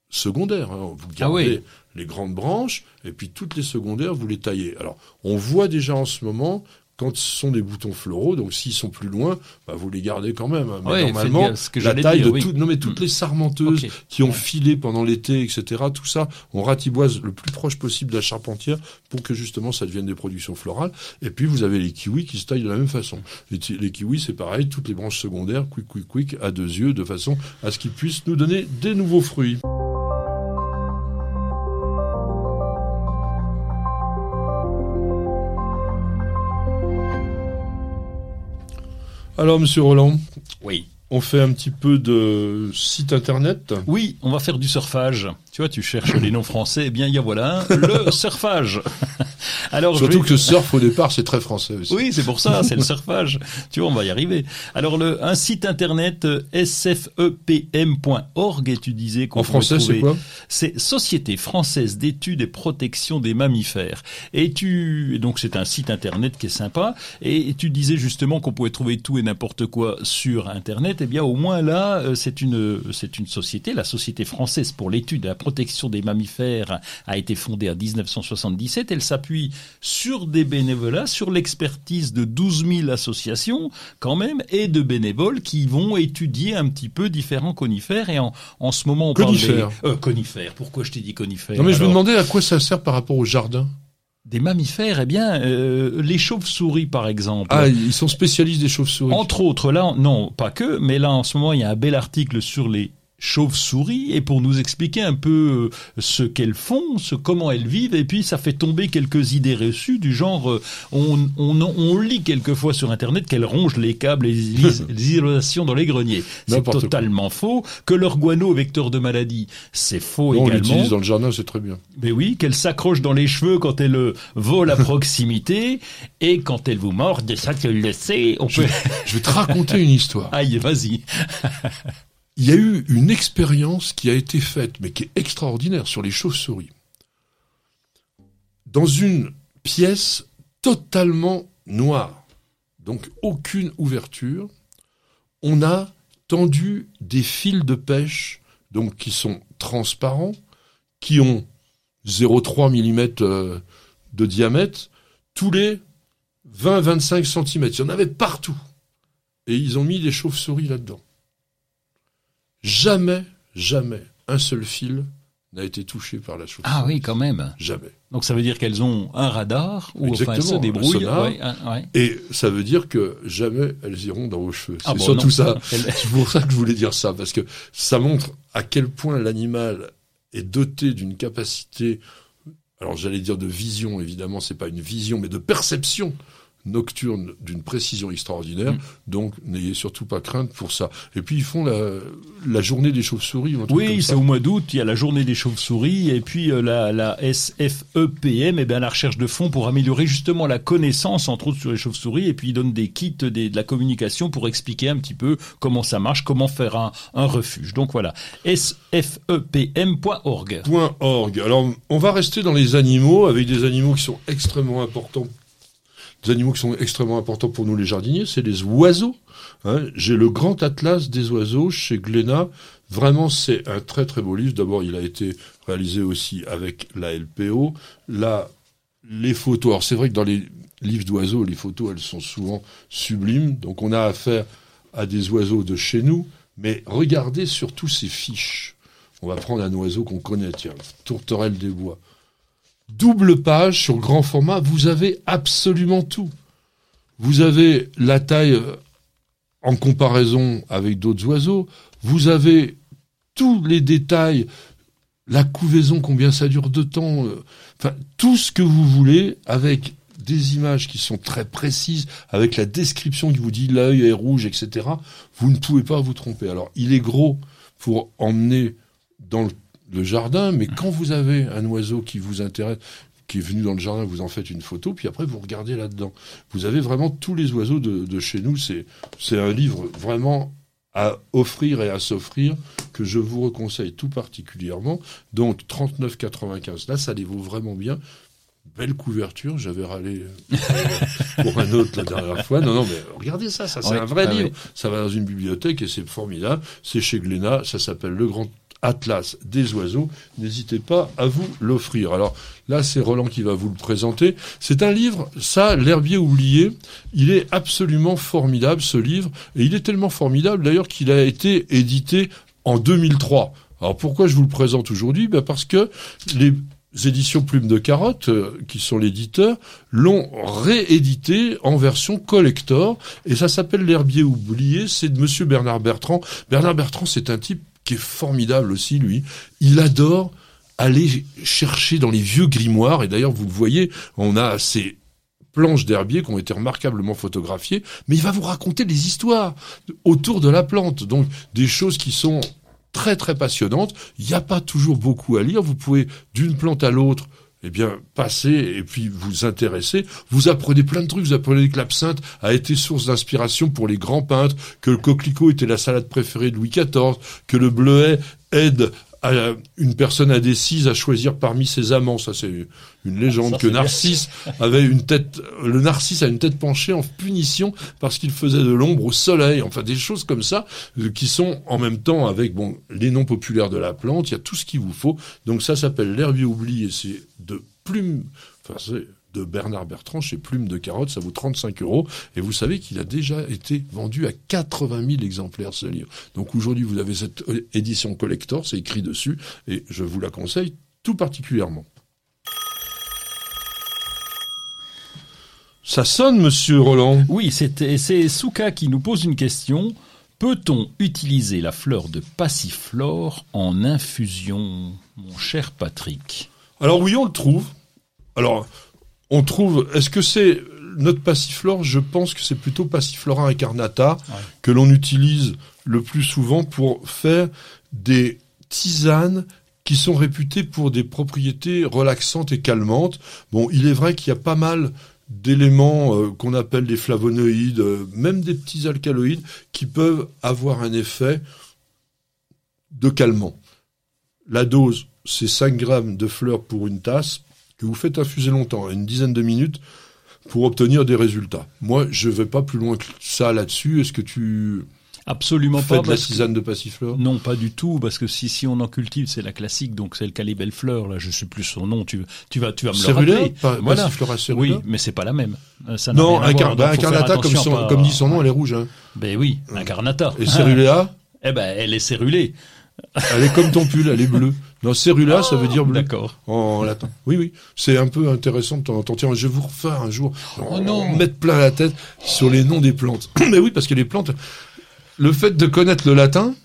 [SPEAKER 1] secondaires. Hein. Vous ah gardez les grandes branches et puis toutes les secondaires, vous les taillez. Alors, on voit déjà en ce moment quand ce sont des boutons floraux, donc s'ils sont plus loin, bah, vous les gardez quand même. Hein. Mais normalement, la taille de toutes, non mais toutes mm. les sarmenteuses qui ont filé pendant l'été, etc. Tout ça, on ratiboise le plus proche possible de la charpentière pour que justement ça devienne des productions florales. Et puis vous avez les kiwis qui se taillent de la même façon. Les, les kiwis, c'est pareil, toutes les branches secondaires, quick, quick, quick, à deux yeux, de façon à ce qu'ils puissent nous donner des nouveaux fruits. Alors, monsieur Roland.
[SPEAKER 2] Oui.
[SPEAKER 1] On fait un petit peu de site internet.
[SPEAKER 2] Oui, on va faire du surfage. Tu vois, tu cherches les noms français, eh bien, il y a voilà le surfage. Alors,
[SPEAKER 1] Surtout
[SPEAKER 2] vais-
[SPEAKER 1] que le surf au départ c'est très français aussi.
[SPEAKER 2] Oui, c'est pour ça, c'est le surfage. Tu vois, on va y arriver. Alors, le, un site internet euh, sfepm.org, et tu disais qu'on
[SPEAKER 1] En français c'est quoi?
[SPEAKER 2] C'est Société française d'études et protection des mammifères. Et tu, donc c'est un site internet qui est sympa. Et tu disais justement qu'on pouvait trouver tout et n'importe quoi sur internet. Eh bien, au moins là, euh, c'est une, c'est une société, la Société française pour l'étude protection des mammifères a été fondée en 1977. Elle s'appuie sur des bénévolats, sur l'expertise de 12 000 associations quand même et de bénévoles qui vont étudier un petit peu différents conifères. Et en, en ce moment, on
[SPEAKER 1] Conifères.
[SPEAKER 2] parle des euh, conifères. Pourquoi je t'ai dit conifères
[SPEAKER 1] Non mais je me demandais à quoi ça sert par rapport au jardin.
[SPEAKER 2] Des mammifères, eh bien, euh, les chauves-souris par exemple.
[SPEAKER 1] Ah, ils sont spécialistes des chauves-souris.
[SPEAKER 2] Entre autres, là, non, pas que, mais là, en ce moment, il y a un bel article sur les chauves-souris et pour nous expliquer un peu euh, ce qu'elles font, ce comment elles vivent et puis ça fait tomber quelques idées reçues du genre euh, on, on, on lit quelquefois sur internet qu'elles rongent les câbles et les, is- les isolations dans les greniers. C'est
[SPEAKER 1] quoi.
[SPEAKER 2] totalement faux. Que leur guano vecteur de maladie, c'est faux
[SPEAKER 1] Non, on
[SPEAKER 2] également.
[SPEAKER 1] l'utilise dans le jardin, c'est très bien.
[SPEAKER 2] Mais oui, qu'elle s'accroche dans les cheveux quand elle euh, vole à proximité et quand elle vous morde, ça tu le sais, on
[SPEAKER 1] Je,
[SPEAKER 2] peut...
[SPEAKER 1] je vais te raconter une histoire.
[SPEAKER 2] Aïe, vas-y.
[SPEAKER 1] Il y a eu une expérience qui a été faite, mais qui est extraordinaire, sur les chauves-souris. Dans une pièce totalement noire, donc aucune ouverture, on a tendu des fils de pêche, donc qui sont transparents, qui ont 0,3 mm euh, de diamètre, tous les 20-25 cm. Il y en avait partout. Et ils ont mis des chauves-souris là-dedans. Jamais, jamais, un seul fil n'a été touché par la chauve-souris.
[SPEAKER 2] Ah oui, quand même.
[SPEAKER 1] Jamais.
[SPEAKER 2] Donc ça veut dire qu'elles ont un radar ou enfin elles se
[SPEAKER 1] un
[SPEAKER 2] débrouillent.
[SPEAKER 1] sonar.
[SPEAKER 2] Ouais, un- ouais.
[SPEAKER 1] Et ça veut dire que jamais elles iront dans vos cheveux.
[SPEAKER 2] Ah
[SPEAKER 1] C'est
[SPEAKER 2] bon,
[SPEAKER 1] surtout
[SPEAKER 2] non.
[SPEAKER 1] ça.
[SPEAKER 2] Elles-
[SPEAKER 1] C'est pour ça que je voulais dire ça, parce que ça montre à quel point l'animal est doté d'une capacité, alors j'allais dire de vision, évidemment, c'est pas une vision, mais de perception nocturne d'une précision extraordinaire.
[SPEAKER 2] Mm.
[SPEAKER 1] Donc, n'ayez surtout pas crainte pour ça. Et puis, ils font la, la journée des chauves-souris.
[SPEAKER 2] Oui, c'est au mois d'août, il y a la journée des chauves-souris et puis euh, la, la SFEPM, eh bien la recherche de fonds pour améliorer justement la connaissance entre autres sur les chauves-souris et puis ils donnent des kits des- de la communication pour expliquer un petit peu comment ça marche, comment faire un, un refuge. Donc voilà, sfepm.org.
[SPEAKER 1] .org. Alors, on va rester dans les animaux, avec des animaux qui sont extrêmement importants. Des animaux qui sont extrêmement importants pour nous les jardiniers, c'est les oiseaux. hein. J'ai le grand atlas des oiseaux chez Glénat. Vraiment, c'est un très très beau livre. D'abord, il a été réalisé aussi avec la LPO. Là, les photos. Alors, c'est vrai que dans les livres d'oiseaux, les photos, elles sont souvent sublimes. Donc, on a affaire à des oiseaux de chez nous. Mais regardez surtout ces fiches. On va prendre un oiseau qu'on connaît, tiens, tourterelle des bois. Double page sur grand format, vous avez absolument tout. Vous avez la taille euh, en comparaison avec d'autres oiseaux, vous avez tous les détails, la couvaison, combien ça dure de temps, euh, enfin tout ce que vous voulez avec des images qui sont très précises, avec la description qui vous dit l'œil est rouge, etc. Vous ne pouvez pas vous tromper. Alors il est gros pour emmener dans le, le jardin, mais quand vous avez un oiseau qui vous intéresse, qui est venu dans le jardin, vous en faites une photo, puis après vous regardez là-dedans. Vous avez vraiment tous les oiseaux de, de chez nous. C'est un livre vraiment à offrir et à s'offrir que je vous reconseille tout particulièrement. Donc 39,95. Là, ça les vaut vraiment bien. Belle couverture, j'avais râlé euh, pour un autre la dernière fois. Non, non, mais regardez ça, ça c'est un vrai
[SPEAKER 2] ah
[SPEAKER 1] livre. Ça va dans une bibliothèque et c'est formidable. C'est chez Glénat, ça s'appelle Le Grand Atlas des oiseaux. N'hésitez pas à vous l'offrir. Alors là, c'est Roland qui va vous le présenter. C'est un livre, ça, L'herbier oublié. Il est absolument formidable, ce livre. Et il est tellement formidable, d'ailleurs, qu'il a été édité en 2003. Alors pourquoi je vous le présente aujourd'hui? Ben Parce que les éditions Plume de Carotte, euh, qui sont l'éditeur, l'ont réédité en version collector. Et ça s'appelle L'herbier oublié. C'est de monsieur Bernard Bertrand. Bernard Bertrand, c'est un type qui est formidable aussi, lui. Il adore aller chercher dans les vieux grimoires. Et d'ailleurs, vous le voyez, on a ces planches d'herbier qui ont été remarquablement photographiées, mais il va vous raconter des histoires autour de la plante. Donc, des choses qui sont très très passionnantes. Il n'y a pas toujours beaucoup à lire. Vous pouvez d'une plante à l'autre eh bien, passez et puis vous intéressez. Vous apprenez plein de trucs. Vous apprenez que l'absinthe a été source d'inspiration pour les grands peintres, que le coquelicot était la salade préférée de Louis XIV, que le bleuet aide à une personne indécise à choisir parmi ses amants. Ça, c'est une légende.
[SPEAKER 2] Ça,
[SPEAKER 1] que
[SPEAKER 2] bien.
[SPEAKER 1] Narcisse avait une tête, le Narcisse a une tête penchée en punition parce qu'il faisait de l'ombre au soleil. Enfin, des choses comme ça euh, qui sont en même temps avec bon les noms populaires de la plante. Il y a tout ce qu'il vous faut. Donc ça s'appelle l'herbier oublié. C'est plume. Enfin, c'est de Bernard Bertrand chez Plume de Carotte, ça vaut 35 euros. Et vous savez qu'il a déjà été vendu à 80 000 exemplaires ce livre. Donc aujourd'hui, vous avez cette euh, édition collector, c'est écrit dessus, et je vous la conseille tout particulièrement. Ça sonne, monsieur Roland.
[SPEAKER 2] Oui, c'est c'est Souka qui nous pose une question. Peut-on utiliser la fleur de passiflore en infusion, mon cher Patrick?
[SPEAKER 1] Alors oui, on le trouve. Alors, on trouve. Est-ce que c'est notre passiflore? Je pense que c'est plutôt passiflora incarnata que l'on utilise le plus souvent pour faire des tisanes qui sont réputées pour des propriétés relaxantes et calmantes. Bon, il est vrai qu'il y a pas mal d'éléments euh, qu'on appelle des flavonoïdes, euh, même des petits alcaloïdes, qui peuvent avoir un effet de calmant. La dose, c'est 5 grammes de fleurs pour une tasse, que vous faites infuser longtemps, une dizaine de minutes, pour obtenir des résultats. Moi, je vais pas plus loin que ça là-dessus. Est-ce que tu
[SPEAKER 2] Absolument
[SPEAKER 1] fais
[SPEAKER 2] pas.
[SPEAKER 1] de la tisane de passiflore?
[SPEAKER 2] Non, pas du tout, parce que si, si on en cultive, c'est la classique, donc c'est le calibelle fleur, là, je sais plus son nom, tu, tu vas, tu vas me le rappeler.
[SPEAKER 1] Pa-
[SPEAKER 2] Voilà.
[SPEAKER 1] Passiflora cérula
[SPEAKER 2] Oui, mais c'est pas la même. Euh, Ça
[SPEAKER 1] Non,
[SPEAKER 2] à
[SPEAKER 1] incar-
[SPEAKER 2] voir,
[SPEAKER 1] bah, incarnata, comme, son-
[SPEAKER 2] à pas-
[SPEAKER 1] comme dit son nom, elle est rouge. Hein.
[SPEAKER 2] Ben oui, incarnata.
[SPEAKER 1] Et cérulea,
[SPEAKER 2] Eh ben, elle est cérulée.
[SPEAKER 1] Elle est comme ton pull, elle est bleue. Non, cérula, ça veut dire bleu.
[SPEAKER 2] D'accord.
[SPEAKER 1] En latin. Oui, oui. C'est un peu intéressant de temps en temps. Tiens, je vais vous refaire un jour.
[SPEAKER 2] Oh non.
[SPEAKER 1] Mettre plein la tête sur les noms des plantes. Mais oui, parce que les plantes, le fait de connaître le latin,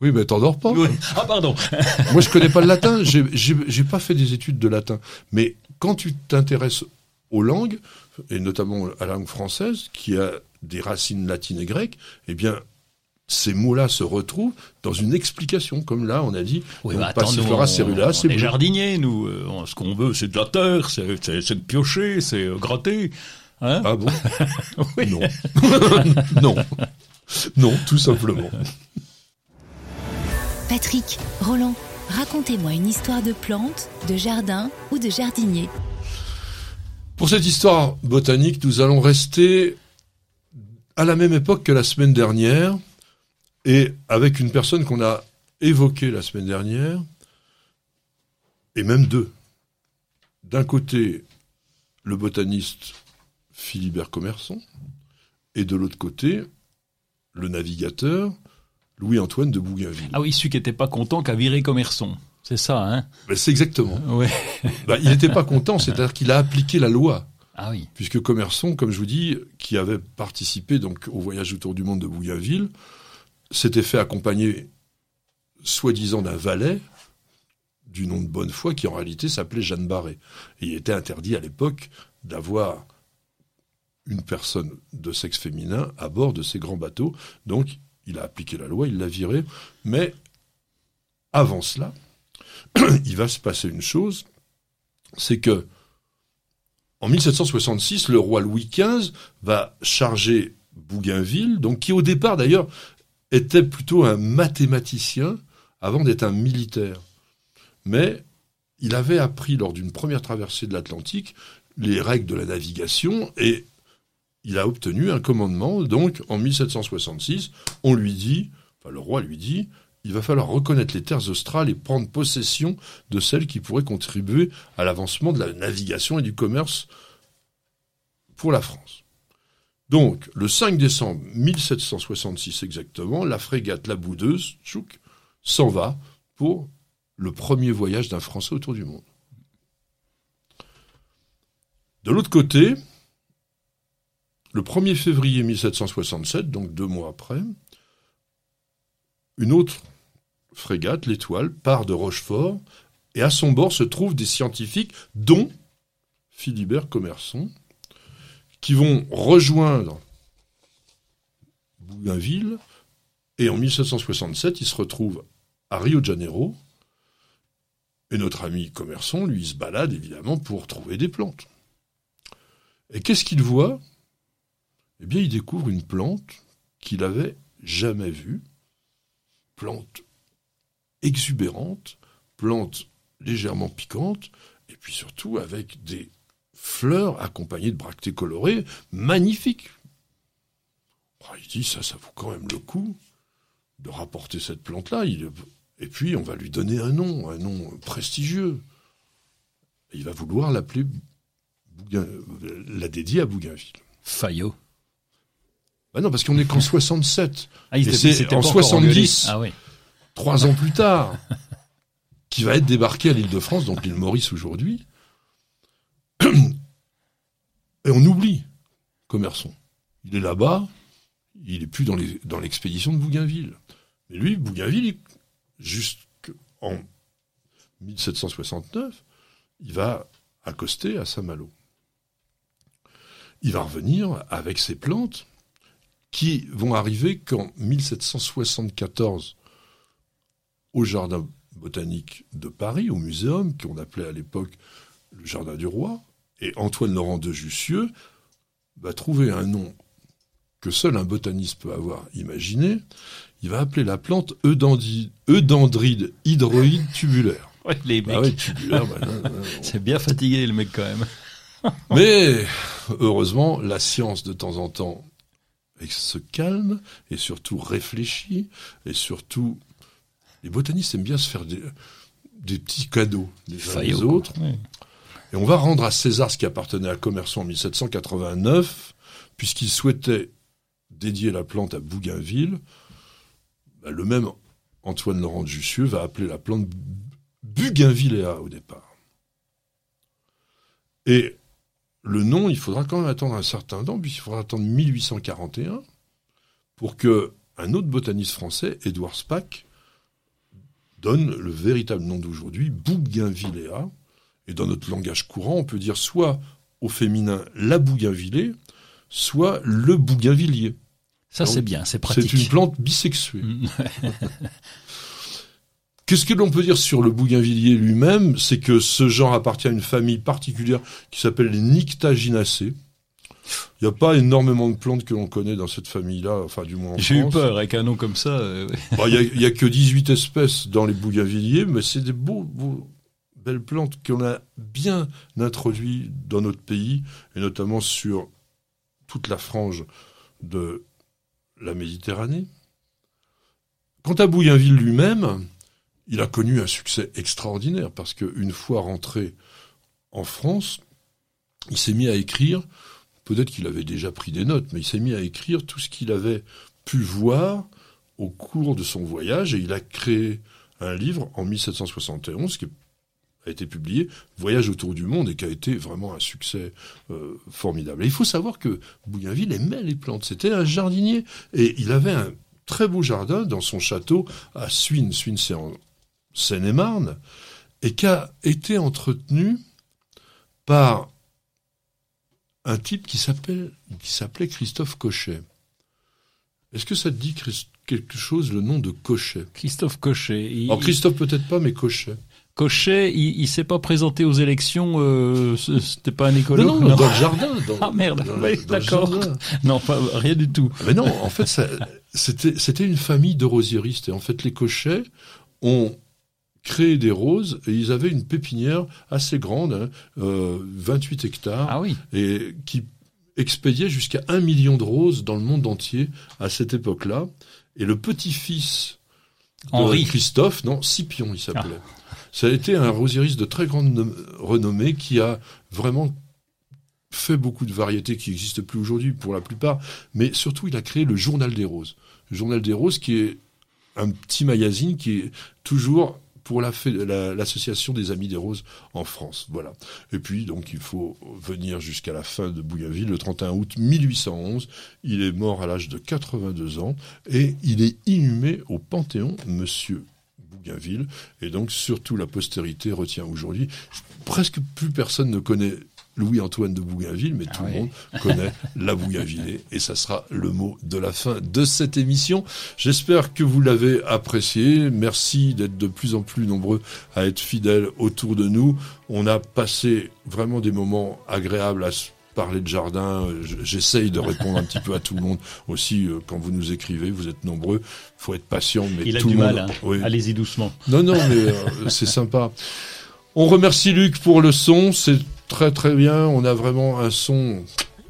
[SPEAKER 1] oui, mais t'endors pas.
[SPEAKER 2] Oui. Ah, pardon.
[SPEAKER 1] Moi, je connais pas le latin. J'ai pas fait des études de latin. Mais quand tu t'intéresses aux langues, et notamment à la langue française, qui a des racines latines et grecques, eh bien, ces mots-là se retrouvent dans une explication. Comme là, on a dit,
[SPEAKER 2] Oui, bah, attends, nous,
[SPEAKER 1] Passiflora
[SPEAKER 2] on,
[SPEAKER 1] cérula,
[SPEAKER 2] on est
[SPEAKER 1] bleu.
[SPEAKER 2] jardiniers, nous. euh, ce qu'on veut, c'est de la terre, c'est, c'est, c'est de piocher, c'est euh, gratter. Hein
[SPEAKER 1] Ah bon. Non. non. Non, tout simplement.
[SPEAKER 3] Patrick, Roland, racontez-moi une histoire de plante, de jardin ou de jardinier.
[SPEAKER 1] Pour cette histoire botanique, nous allons rester à la même époque que la semaine dernière et avec une personne qu'on a évoquée la semaine dernière, et même deux. D'un côté, le botaniste Philibert Commerson, et de l'autre côté, le navigateur Louis-Antoine de Bougainville.
[SPEAKER 2] Ah oui, celui qui était pas content qu'a viré Commerson. C'est ça, hein?
[SPEAKER 1] Ben, c'est exactement.
[SPEAKER 2] Ouais.
[SPEAKER 1] Ben, il n'était pas content, c'est-à-dire qu'il a appliqué la loi.
[SPEAKER 2] Ah oui.
[SPEAKER 1] puisque Commerson, comme je vous dis, qui avait participé donc au voyage autour du monde de Bougainville, s'était fait accompagner, soi-disant, d'un valet du nom de Bonnefoy, qui en réalité s'appelait Jeanne Barré. Et il était interdit à l'époque d'avoir une personne de sexe féminin à bord de ces grands bateaux. Donc, il a appliqué la loi, il l'a viré. Mais avant cela, il va se passer une chose, c'est que en 1766, le roi Louis XV va charger Bougainville, donc qui au départ d'ailleurs était plutôt un mathématicien avant d'être un militaire. Mais il avait appris lors d'une première traversée de l'Atlantique les règles de la navigation et il a obtenu un commandement. Donc en 1766, on lui dit, enfin le roi lui dit, il va falloir reconnaître les terres australes et prendre possession de celles qui pourraient contribuer à l'avancement de la navigation et du commerce pour la France. Donc, le 5 décembre 1766 exactement, la frégate La Boudeuse, Tchouk, s'en va pour le premier voyage d'un Français autour du monde. De l'autre côté, le 1er février 1767, donc deux mois après, une autre frégate, l'Étoile, part de Rochefort, et à son bord se trouvent des scientifiques, dont Philibert Commerson, qui vont rejoindre Bougainville, et en 1767, ils se retrouvent à Rio de Janeiro, Et notre ami commerçant, lui, se balade évidemment pour trouver des plantes. Et qu'est-ce qu'il voit? Eh bien, il découvre une plante qu'il avait jamais vue, plante exubérante, plante légèrement piquante, et puis surtout avec des fleurs accompagnées de bractées colorées magnifiques. Oh, il dit ça, ça vaut quand même le coup de rapporter cette plante-là. Et puis on va lui donner un nom, un nom prestigieux. il va vouloir l'appeler, la dédier à Bougainville.
[SPEAKER 2] Fayot.
[SPEAKER 1] Bah non, parce qu'on est qu'en 67.
[SPEAKER 2] Ah,
[SPEAKER 1] et c'est en 70,
[SPEAKER 2] ah, oui.
[SPEAKER 1] trois ans plus tard, qui va être débarqué à l'île de France, donc l'île Maurice aujourd'hui. Et on oublie Commerçon. Il est là-bas, il est plus dans l'expédition de Bougainville. Mais lui, Bougainville, jusqu'en 1769, il va accoster à Saint-Malo. Il va revenir avec ses plantes qui vont arriver qu'en 1774 au jardin botanique de Paris, au muséum, qu'on appelait à l'époque le jardin du roi, et Antoine Laurent de Jussieu va trouver un nom que seul un botaniste peut avoir imaginé. Il va appeler la plante Eudendride hydroïde tubulaire.
[SPEAKER 2] Ouais, les bah mecs. Bah C'est bien fatigué le mec quand même.
[SPEAKER 1] Mais heureusement, la science de temps en temps se calme et surtout réfléchit et surtout les botanistes aiment bien se faire des, petits cadeaux les uns les autres. Et on va rendre à César ce qui appartenait à Commerçant en 1789, puisqu'il souhaitait dédier la plante à Bougainville. Bah, le même Antoine Laurent de Jussieu va appeler la plante Bougainvillea au départ. Et le nom, il faudra quand même attendre un certain temps, puisqu'il faudra attendre 1841 pour que un autre botaniste français, Édouard Spack, donne le véritable nom d'aujourd'hui, Bougainvillea. Et dans notre langage courant, on peut dire soit au féminin la bougainvillée, soit le bougainvillier.
[SPEAKER 2] Ça, c'est bien, c'est pratique.
[SPEAKER 1] C'est une plante bisexuée. Qu'est-ce que l'on peut dire sur le bougainvillier lui-même? C'est que ce genre appartient à une famille particulière qui s'appelle les Nyctaginacées. Il n'y a pas énormément de plantes que l'on connaît dans cette famille-là, enfin du moins en
[SPEAKER 2] J'ai eu peur avec un nom comme ça. Euh,
[SPEAKER 1] bah, il n'y a, que 18 espèces dans les bougainvilliers, mais c'est des beaux, belles plantes qu'on a bien introduites dans notre pays, et notamment sur toute la frange de la Méditerranée. Quant à Bougainville lui-même, il a connu un succès extraordinaire parce qu'une fois rentré en France, il s'est mis à écrire Peut-être qu'il avait déjà pris des notes, mais il s'est mis à écrire tout ce qu'il avait pu voir au cours de son voyage et il a créé un livre en 1771 qui a été publié, Voyage autour du monde, et qui a été vraiment un succès euh, formidable. Et il faut savoir que Bougainville aimait les plantes. C'était un jardinier et il avait un très beau jardin dans son château à Suines. Suines, c'est en Seine-et-Marne, et qui a été entretenu par un type qui s'appelle, qui s'appelait Christophe Cochet. Est-ce que ça te dit quelque chose le nom de Cochet?
[SPEAKER 2] Christophe Cochet.
[SPEAKER 1] Alors Christophe peut-être pas, mais Cochet.
[SPEAKER 2] Cochet, il, il s'est pas présenté aux élections, euh, c'était pas un écolo
[SPEAKER 1] non, non, dans le jardin.
[SPEAKER 2] ah merde, d'accord. Non, pas, rien du tout.
[SPEAKER 1] Mais non, en fait, c'était, c'était une famille de rosieristes. Et en fait, les Cochets ont créé des roses et ils avaient une pépinière assez grande, 28 hein, euh, hectares,
[SPEAKER 2] ah oui.
[SPEAKER 1] et qui expédiait jusqu'à un million de roses dans le monde entier à cette époque-là. Et le petit-fils de Christophe, non, Scipion il s'appelait. Ah. Ça a été un rosieriste de très grande renommée qui a vraiment fait beaucoup de variétés qui n'existent plus aujourd'hui pour la plupart, mais surtout il a créé le Journal des Roses. Le Journal des Roses qui est un petit magazine qui est toujours pour l'association des Amis des Roses en France. Voilà. Et puis, donc, il faut venir jusqu'à la fin de Bougainville, le 31 août 1811. Il est mort à l'âge de 82 ans et il est inhumé au Panthéon, monsieur Bougainville. Et donc, surtout, la postérité retient aujourd'hui. Presque plus personne ne connaît Louis-Antoine de Bougainville, mais tout le monde connaît la Bougainvillée et ça sera le mot de la fin de cette émission. J'espère que vous l'avez apprécié. Merci d'être de plus en plus nombreux à être fidèles autour de nous. On a passé vraiment des moments agréables à parler de jardin. J'essaye de répondre un petit peu à tout le monde aussi euh, quand vous nous écrivez. Vous êtes nombreux. faut être patient, mais
[SPEAKER 2] Il a du
[SPEAKER 1] le
[SPEAKER 2] mal.
[SPEAKER 1] monde.
[SPEAKER 2] hein.
[SPEAKER 1] Oui.
[SPEAKER 2] Allez-y doucement.
[SPEAKER 1] Non, non, mais euh, c'est sympa. On remercie Luc pour le son. C'est très très bien. On a vraiment un son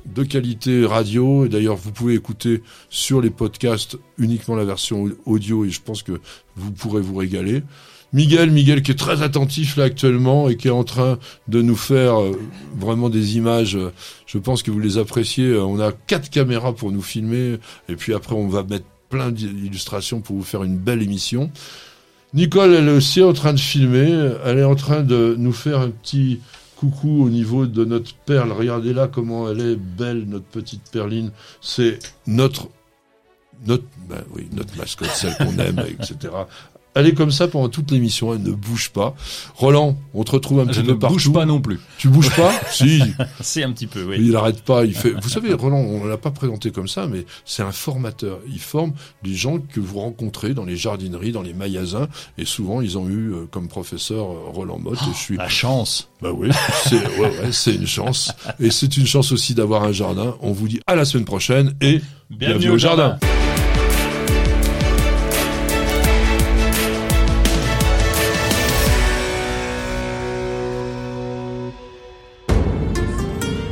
[SPEAKER 1] de qualité radio. Et d'ailleurs, vous pouvez écouter sur les podcasts uniquement la version audio et je pense que vous pourrez vous régaler. Miguel, Miguel qui est très attentif là actuellement et qui est en train de nous faire euh, vraiment des images. euh, Je pense que vous les appréciez. Euh, On a quatre caméras pour nous filmer et puis après on va mettre plein d'illustrations pour vous faire une belle émission. Nicole, elle est aussi en train de filmer. Elle est en train de nous faire un petit coucou au niveau de notre perle. Regardez là comment elle est belle, notre petite perline. C'est notre, notre, ben oui, notre mascotte, celle qu'on aime, etc. Elle est comme ça pendant toute l'émission, elle ne bouge pas. Roland, on te retrouve un petit
[SPEAKER 2] ne
[SPEAKER 1] peu partout.
[SPEAKER 2] bouge pas non plus.
[SPEAKER 1] Tu bouges pas Si.
[SPEAKER 2] C'est un petit peu, oui.
[SPEAKER 1] Il arrête pas. Il fait. Vous savez, Roland, on l'a pas présenté comme ça, mais c'est un formateur. Il forme des gens que vous rencontrez dans les jardineries, dans les magasins, et souvent ils ont eu euh, comme professeur euh, Roland Motte. et je suis.
[SPEAKER 2] La chance.
[SPEAKER 1] Bah oui, c'est ouais, une chance, et c'est une chance aussi d'avoir un jardin. On vous dit à la semaine prochaine et bienvenue, au jardin.